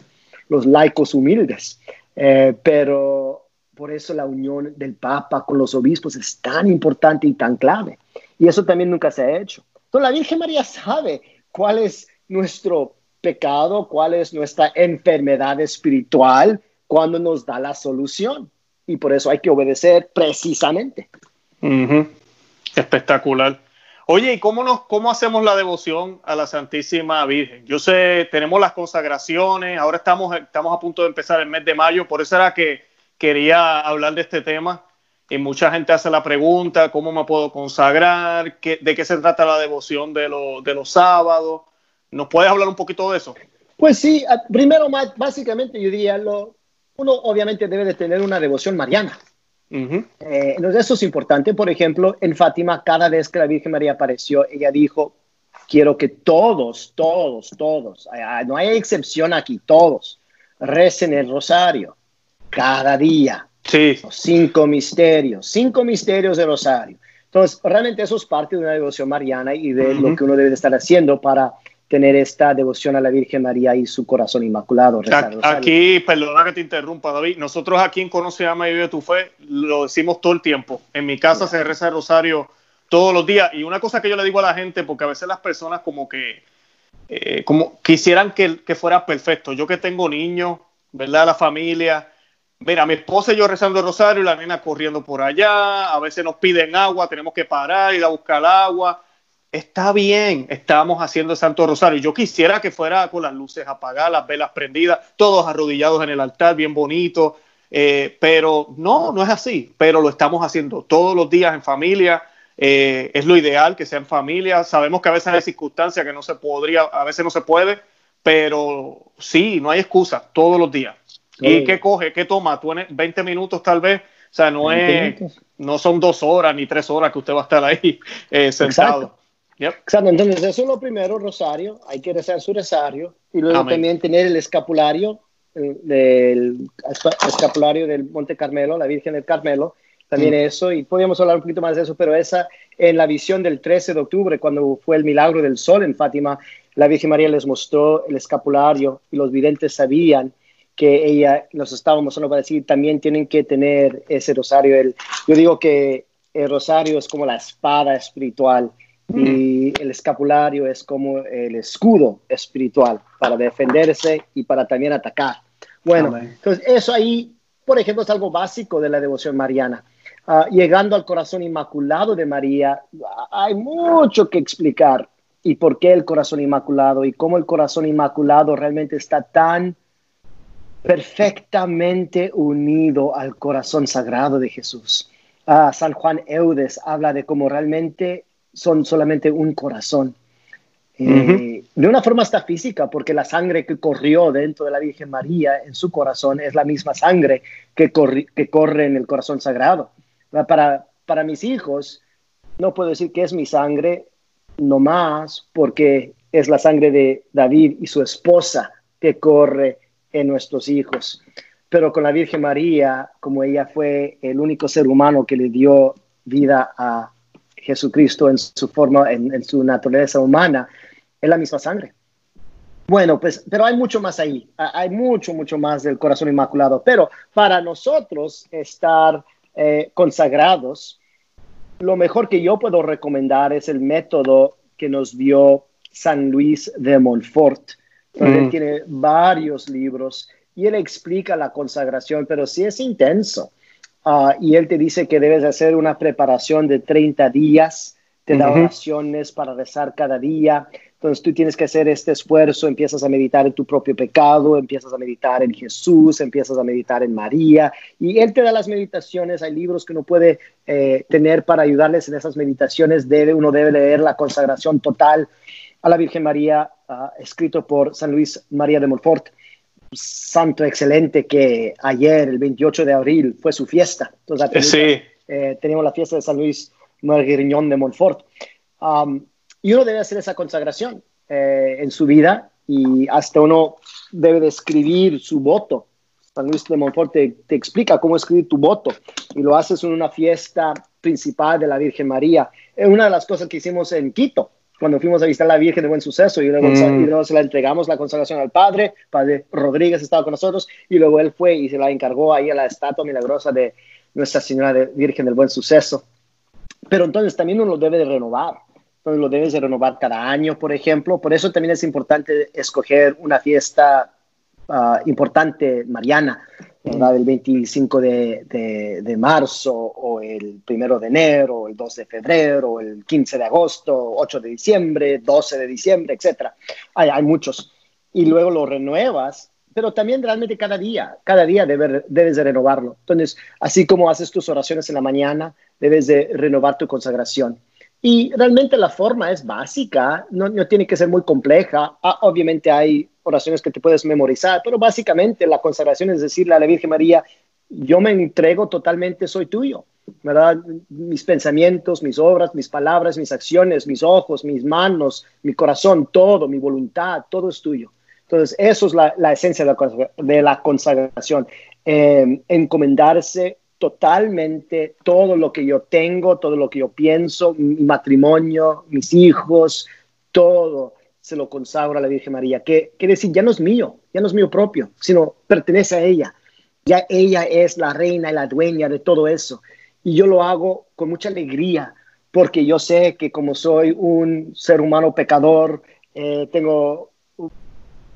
los laicos humildes. Eh, pero por eso la unión del Papa con los obispos es tan importante y tan clave. Y eso también nunca se ha hecho. Entonces la Virgen María sabe cuál es nuestro pecado, cuál es nuestra enfermedad espiritual, cuando nos da la solución. Y por eso hay que obedecer precisamente. Espectacular. Oye, ¿y cómo, nos, cómo hacemos la devoción a la Santísima Virgen? Yo sé, tenemos las consagraciones, ahora estamos, estamos a punto de empezar el mes de mayo, por eso era que quería hablar de este tema. Y mucha gente hace la pregunta, ¿cómo me puedo consagrar? ¿De qué se trata la devoción de, de los sábados? ¿Nos puedes hablar un poquito de eso? Pues sí, primero, básicamente yo diría, lo, uno obviamente debe de tener una devoción mariana. Eh, entonces eso es importante. Por ejemplo, en Fátima, cada vez que la Virgen María apareció, ella dijo, quiero que todos, todos, todos, no hay excepción aquí, todos, recen el rosario cada día. Sí. cinco misterios, cinco misterios de rosario. Entonces, realmente eso es parte de una devoción mariana y de lo que uno debe estar haciendo para tener esta devoción a la Virgen María y su corazón inmaculado. Aquí, perdona que te interrumpa, David. Nosotros aquí en Conoce, Ama y Vive tu Fe lo decimos todo el tiempo. En mi casa se reza el rosario todos los días. Y una cosa que yo le digo a la gente, porque a veces las personas como que eh, como quisieran que, que, fuera perfecto. Yo que tengo niños, ¿verdad? La familia. Mira, mi esposa y yo rezando el rosario la nena corriendo por allá. A veces nos piden agua, tenemos que parar, ir a buscar agua está bien, estamos haciendo el Santo Rosario. Yo quisiera que fuera con las luces apagadas, las velas prendidas, todos arrodillados en el altar, bien bonito, eh, pero no, no es así, pero lo estamos haciendo todos los días en familia. Eh, es lo ideal que sea en familia. Sabemos que a veces hay circunstancias que no se podría, a veces no se puede, pero sí, no hay excusa, todos los días. ¿Y qué coge? ¿Qué toma? ¿20 minutos tal vez? O sea, no, es, no son dos horas ni tres horas que usted va a estar ahí eh, sentado. Exacto. Entonces, eso es lo primero, Rosario. Hay que rezar su rosario. Y luego también tener el escapulario, del escapulario del Monte Carmelo, la Virgen del Carmelo. También mm. eso. Y podríamos hablar un poquito más de eso, pero esa, en la visión del 13 de octubre, cuando fue el milagro del sol en Fátima, la Virgen María les mostró el escapulario y los videntes sabían que ella nos estaba mostrando para decir también tienen que tener ese rosario. El, yo digo que el rosario es como la espada espiritual y el escapulario es como el escudo espiritual para defenderse y para también atacar. Bueno, entonces eso ahí, por ejemplo, es algo básico de la devoción mariana. Ah, llegando al corazón inmaculado de María, hay mucho que explicar y por qué el corazón inmaculado y cómo el corazón inmaculado realmente está tan perfectamente unido al corazón sagrado de Jesús. Ah, San Juan Eudes habla de cómo realmente son solamente un corazón. Eh, de una forma hasta física, porque la sangre que corrió dentro de la Virgen María en su corazón es la misma sangre que, que corre en el corazón sagrado. Para, para mis hijos, no puedo decir que es mi sangre nomás porque es la sangre de David y su esposa que corre en nuestros hijos. Pero con la Virgen María, como ella fue el único ser humano que le dio vida a Jesucristo en su forma, en, su naturaleza humana, es la misma sangre. Bueno, pues, pero hay mucho más ahí, hay mucho, mucho más del corazón inmaculado. Pero para nosotros estar eh, consagrados, lo mejor que yo puedo recomendar es el método que nos dio San Luis de Montfort. Donde mm. tiene varios libros y él explica la consagración, pero sí es intenso. Ah, y él te dice que debes hacer una preparación de 30 días, te da oraciones para rezar cada día. Entonces tú tienes que hacer este esfuerzo, empiezas a meditar en tu propio pecado, empiezas a meditar en Jesús, empiezas a meditar en María, y Él te da las meditaciones, hay libros que uno puede eh, tener para ayudarles en esas meditaciones, debe, uno debe leer la consagración total a la Virgen María, ah, escrito por San Luis María de Montfort santo excelente que ayer, el 28 de abril, fue su fiesta. Entonces, sí. Eh, teníamos la fiesta de San Luis Marguerignon de Montfort. Um, y uno debe hacer esa consagración eh, en su vida y hasta uno debe de escribir su voto. San Luis de Montfort te, te, explica cómo escribir tu voto y lo haces en una fiesta principal de la Virgen María. Es una de las cosas que hicimos en Quito cuando fuimos a visitar a la Virgen de Buen Suceso y luego, mm. se la entregamos la consagración al Padre, Padre Rodríguez estaba con nosotros y luego él fue y se la encargó ahí a la estatua milagrosa de Nuestra Señora de Virgen del Buen Suceso. Pero entonces también uno lo debe de renovar. Entonces lo debes de renovar cada año, por ejemplo. Por eso también es importante escoger una fiesta ah, importante mariana el 25 de, de, marzo o el 1 de enero, o el 2 de febrero, o el 15 de agosto, 8 de diciembre, 12 de diciembre, etc. Hay, hay muchos. Y luego lo renuevas, pero también realmente cada día, cada día debes de renovarlo. Entonces, así como haces tus oraciones en la mañana, debes de renovar tu consagración. Y realmente la forma es básica, no, no tiene que ser muy compleja. Ah, obviamente hay oraciones que te puedes memorizar, pero básicamente la consagración es decirle a la Virgen María, yo me entrego totalmente, soy tuyo, ¿verdad? Mis pensamientos, mis obras, mis palabras, mis acciones, mis ojos, mis manos, mi corazón, todo, mi voluntad, todo es tuyo. Entonces, eso es la, la esencia de la, consagración, eh, encomendarse totalmente todo lo que yo tengo, todo lo que yo pienso, mi matrimonio, mis hijos, todo se lo consagro a la Virgen María, que quiere decir, ya no es mío, ya no es mío propio, sino pertenece a ella. Ya ella es la reina y la dueña de todo eso. Y yo lo hago con mucha alegría, porque yo sé que como soy un ser humano pecador, eh, tengo,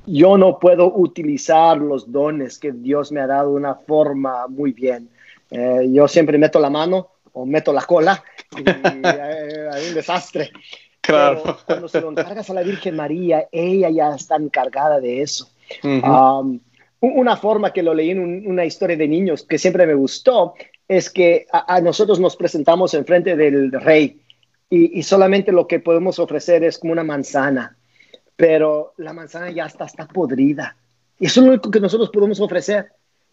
yo no puedo utilizar los dones que Dios me ha dado de una forma muy bien. Eh, yo siempre meto la mano o meto la cola y hay un desastre. (laughs) Claro. cuando se lo encargas a la Virgen María, ella ya está encargada de eso. Um, una forma que lo leí en una historia de niños que siempre me gustó es que a, nosotros nos presentamos enfrente del rey y, solamente lo que podemos ofrecer es como una manzana, pero la manzana ya está, está podrida. Y eso es lo único que nosotros podemos ofrecer.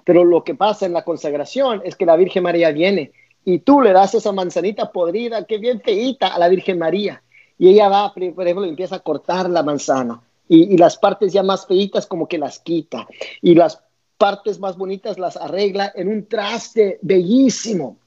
Pero lo que pasa en la consagración es que la Virgen María viene y tú le das esa manzanita podrida, que bien feita, a la Virgen María. Y ella va, por ejemplo, empieza a cortar la manzana y, las partes ya más feitas como que las quita y las partes más bonitas las arregla en un traste bellísimo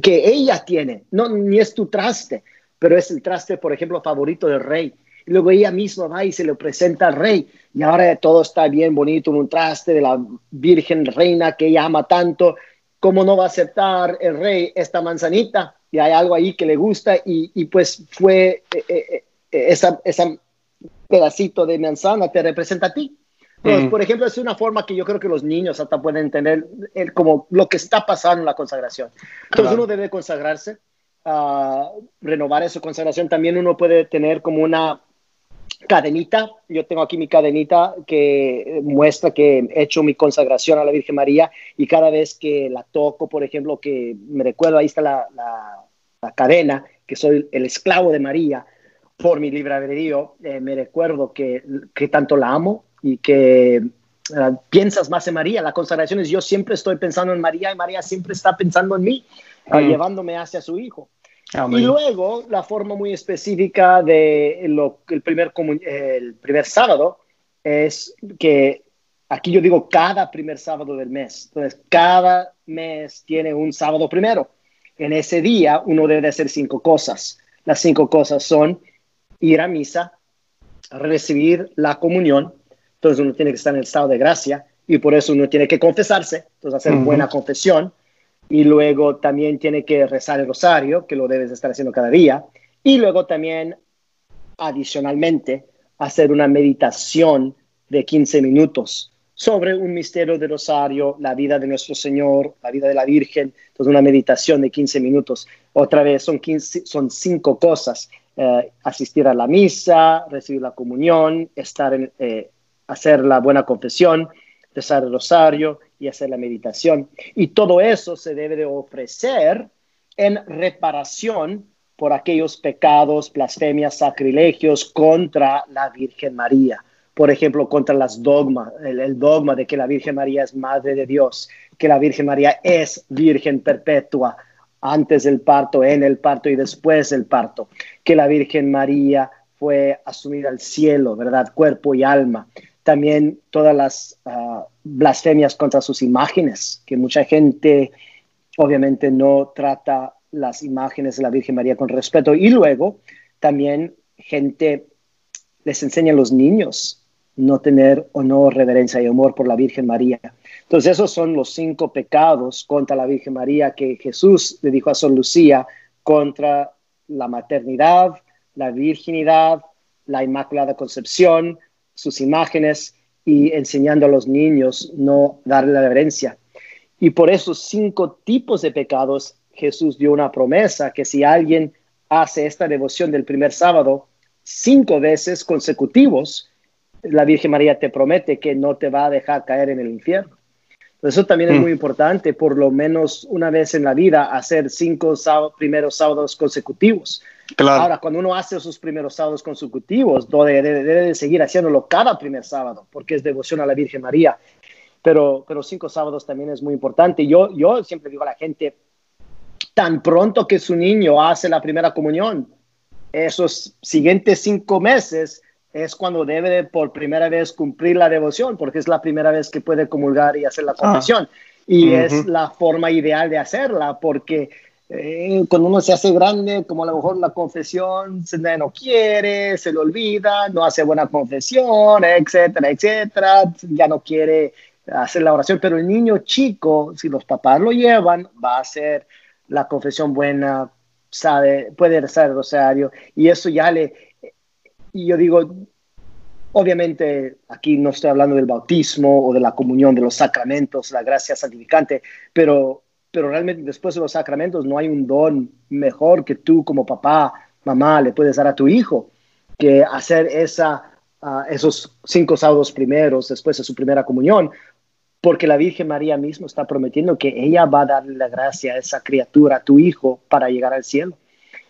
que ella tiene. No, ni es tu traste, pero es el traste, por ejemplo, favorito del rey. Y luego ella misma va y se lo presenta al rey. Y ahora todo está bien bonito en un traste de la Virgen Reina que ella ama tanto. ¿Cómo no va a aceptar el rey esta manzanita? Y hay algo ahí que le gusta y, pues fue eh, eh, eh, esa, esa pedacito de manzana te representa a ti. Mm. Por ejemplo, es una forma que yo creo que los niños hasta pueden entender el, como lo que está pasando en la consagración. Entonces uno debe consagrarse, uh, renovar esa consagración. También uno puede tener como una cadenita. Yo tengo aquí mi cadenita que muestra que he hecho mi consagración a la Virgen María y cada vez que la toco, por ejemplo, que me recuerdo, ahí está la, la, la cadena, que soy el esclavo de María por mi libre albedrío, eh, me recuerdo que, que, tanto la amo y que eh, piensas más en María. La consagración es yo siempre estoy pensando en María y María siempre está pensando en mí, mm. llevándome hacia su Hijo. Y luego la forma muy específica de lo, el, primer, el primer sábado es que aquí yo digo cada primer sábado del mes. Entonces, cada mes tiene un sábado primero. En ese día uno debe hacer cinco cosas. Las cinco cosas son ir a misa, recibir la comunión, entonces uno tiene que estar en el estado de gracia y por eso uno tiene que confesarse, entonces hacer buena confesión y luego también tiene que rezar el rosario, que lo debes estar haciendo cada día, y luego también adicionalmente hacer una meditación de 15 minutos sobre un misterio del rosario, la vida de nuestro Señor, la vida de la Virgen, entonces una meditación de 15 minutos. Otra vez son, 15, son cinco cosas. Eh, asistir a la misa, recibir la comunión, estar eh, hacer la buena confesión, rezar el rosario y hacer la meditación. Y todo eso se debe de ofrecer en reparación por aquellos pecados, blasfemias, sacrilegios contra la Virgen María. Por ejemplo, contra las dogmas, el, dogma de que la Virgen María es Madre de Dios, que la Virgen María es Virgen perpetua, antes del parto, en el parto y después del parto, que la Virgen María fue asumida al cielo, ¿verdad? Cuerpo y alma. También todas las ah, blasfemias contra sus imágenes, que mucha gente obviamente no trata las imágenes de la Virgen María con respeto. Y luego también gente les enseña a los niños no tener o no reverencia y amor por la Virgen María. Entonces esos son los cinco pecados contra la Virgen María que Jesús le dijo a San Lucía contra la maternidad, la virginidad, la Inmaculada Concepción, sus imágenes y enseñando a los niños no darle la reverencia. Y por esos cinco tipos de pecados Jesús dio una promesa que si alguien hace esta devoción del primer sábado cinco veces consecutivos, la Virgen María te promete que no te va a dejar caer en el infierno. Eso también es mm. muy importante, por lo menos una vez en la vida, hacer cinco primeros sábados consecutivos. Ahora, cuando uno hace sus primeros sábados consecutivos, debe, de seguir haciéndolo cada primer sábado, porque es devoción a la Virgen María. Pero, pero cinco sábados también es muy importante. Yo, yo siempre digo a la gente, tan pronto que su niño hace la primera comunión, esos siguientes cinco meses, es cuando debe por primera vez cumplir la devoción, porque es la primera vez que puede comulgar y hacer la ah. confesión. Y es la forma ideal de hacerla, porque eh, cuando uno se hace grande, como a lo mejor la confesión se no quiere, se le olvida, no hace buena confesión, etcétera, etcétera, ya no quiere hacer la oración, pero el niño chico, si los papás lo llevan, va a hacer la confesión buena, sabe, puede rezar el rosario, y eso ya le, y yo digo, obviamente aquí no estoy hablando del bautismo o de la comunión, de los sacramentos, la gracia santificante, pero, pero realmente después de los sacramentos no hay un don mejor que tú como papá, mamá le puedes dar a tu hijo que hacer esa, ah, esos cinco sábados primeros después de su primera comunión, porque la Virgen María mismo está prometiendo que ella va a darle la gracia a esa criatura, a tu hijo, para llegar al cielo.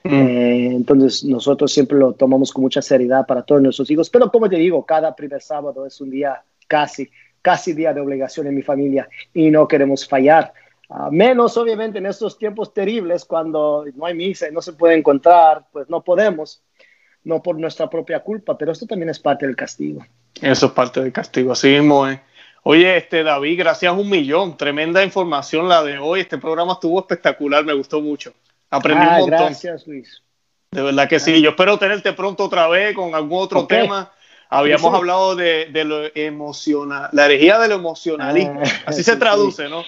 Mm. Eh, entonces nosotros siempre lo tomamos con mucha seriedad para todos nuestros hijos, pero como te digo, cada primer sábado es un día casi casi día de obligación en mi familia y no queremos fallar. Uh, menos obviamente en estos tiempos terribles cuando no hay misa y no se puede encontrar, pues no podemos, no por nuestra propia culpa, pero esto también es parte del castigo. Eso es parte del castigo, así mismo es. Oye, este David, gracias un millón, tremenda información la de hoy, este programa estuvo espectacular, me gustó mucho, aprendí ah, un montón. Gracias, Luis. De verdad que sí, yo espero tenerte pronto otra vez con algún otro okay. tema. Habíamos sí. hablado de, de, lo emocional, la herejía de lo emocionalismo, ah, así se traduce, sí. ¿no?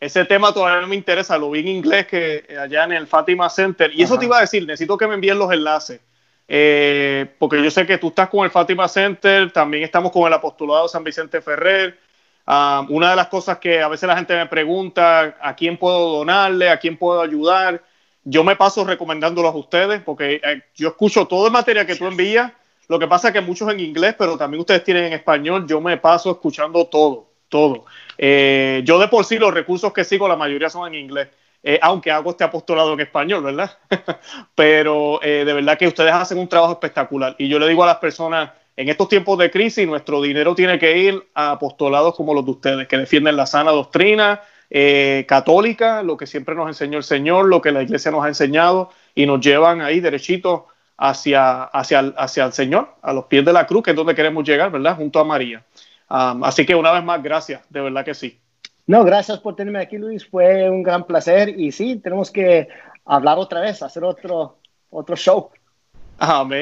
Ese tema todavía no me interesa, lo vi en inglés que allá en el Fátima Center. Y eso Ajá. te iba a decir, necesito que me envíen los enlaces. Eh, porque yo sé que tú estás con el Fátima Center, también estamos con el Apostolado San Vicente Ferrer. Um, una de las cosas que a veces la gente me pregunta, ¿a quién puedo donarle? ¿A quién puedo ayudar? Yo me paso recomendándolos a ustedes porque eh, yo escucho todo el material que tú envías. Lo que pasa es que muchos en inglés, pero también ustedes tienen en español. Yo me paso escuchando todo, todo. Eh, yo de por sí los recursos que sigo, la mayoría son en inglés. Eh, aunque hago este apostolado en español, ¿verdad? (laughs) Pero eh, de verdad que ustedes hacen un trabajo espectacular. Y yo le digo a las personas, en estos tiempos de crisis, nuestro dinero tiene que ir a apostolados como los de ustedes, que defienden la sana doctrina eh, católica, lo que siempre nos enseñó el Señor, lo que la iglesia nos ha enseñado, y nos llevan ahí derechito hacia, hacia, hacia el Señor, a los pies de la cruz, que es donde queremos llegar, ¿verdad? Junto a María. Um, así que una vez más, gracias, de verdad que sí. No, gracias por tenerme aquí, Luis. Fue un gran placer. Y sí, tenemos que hablar otra vez, hacer otro, otro show. Amén.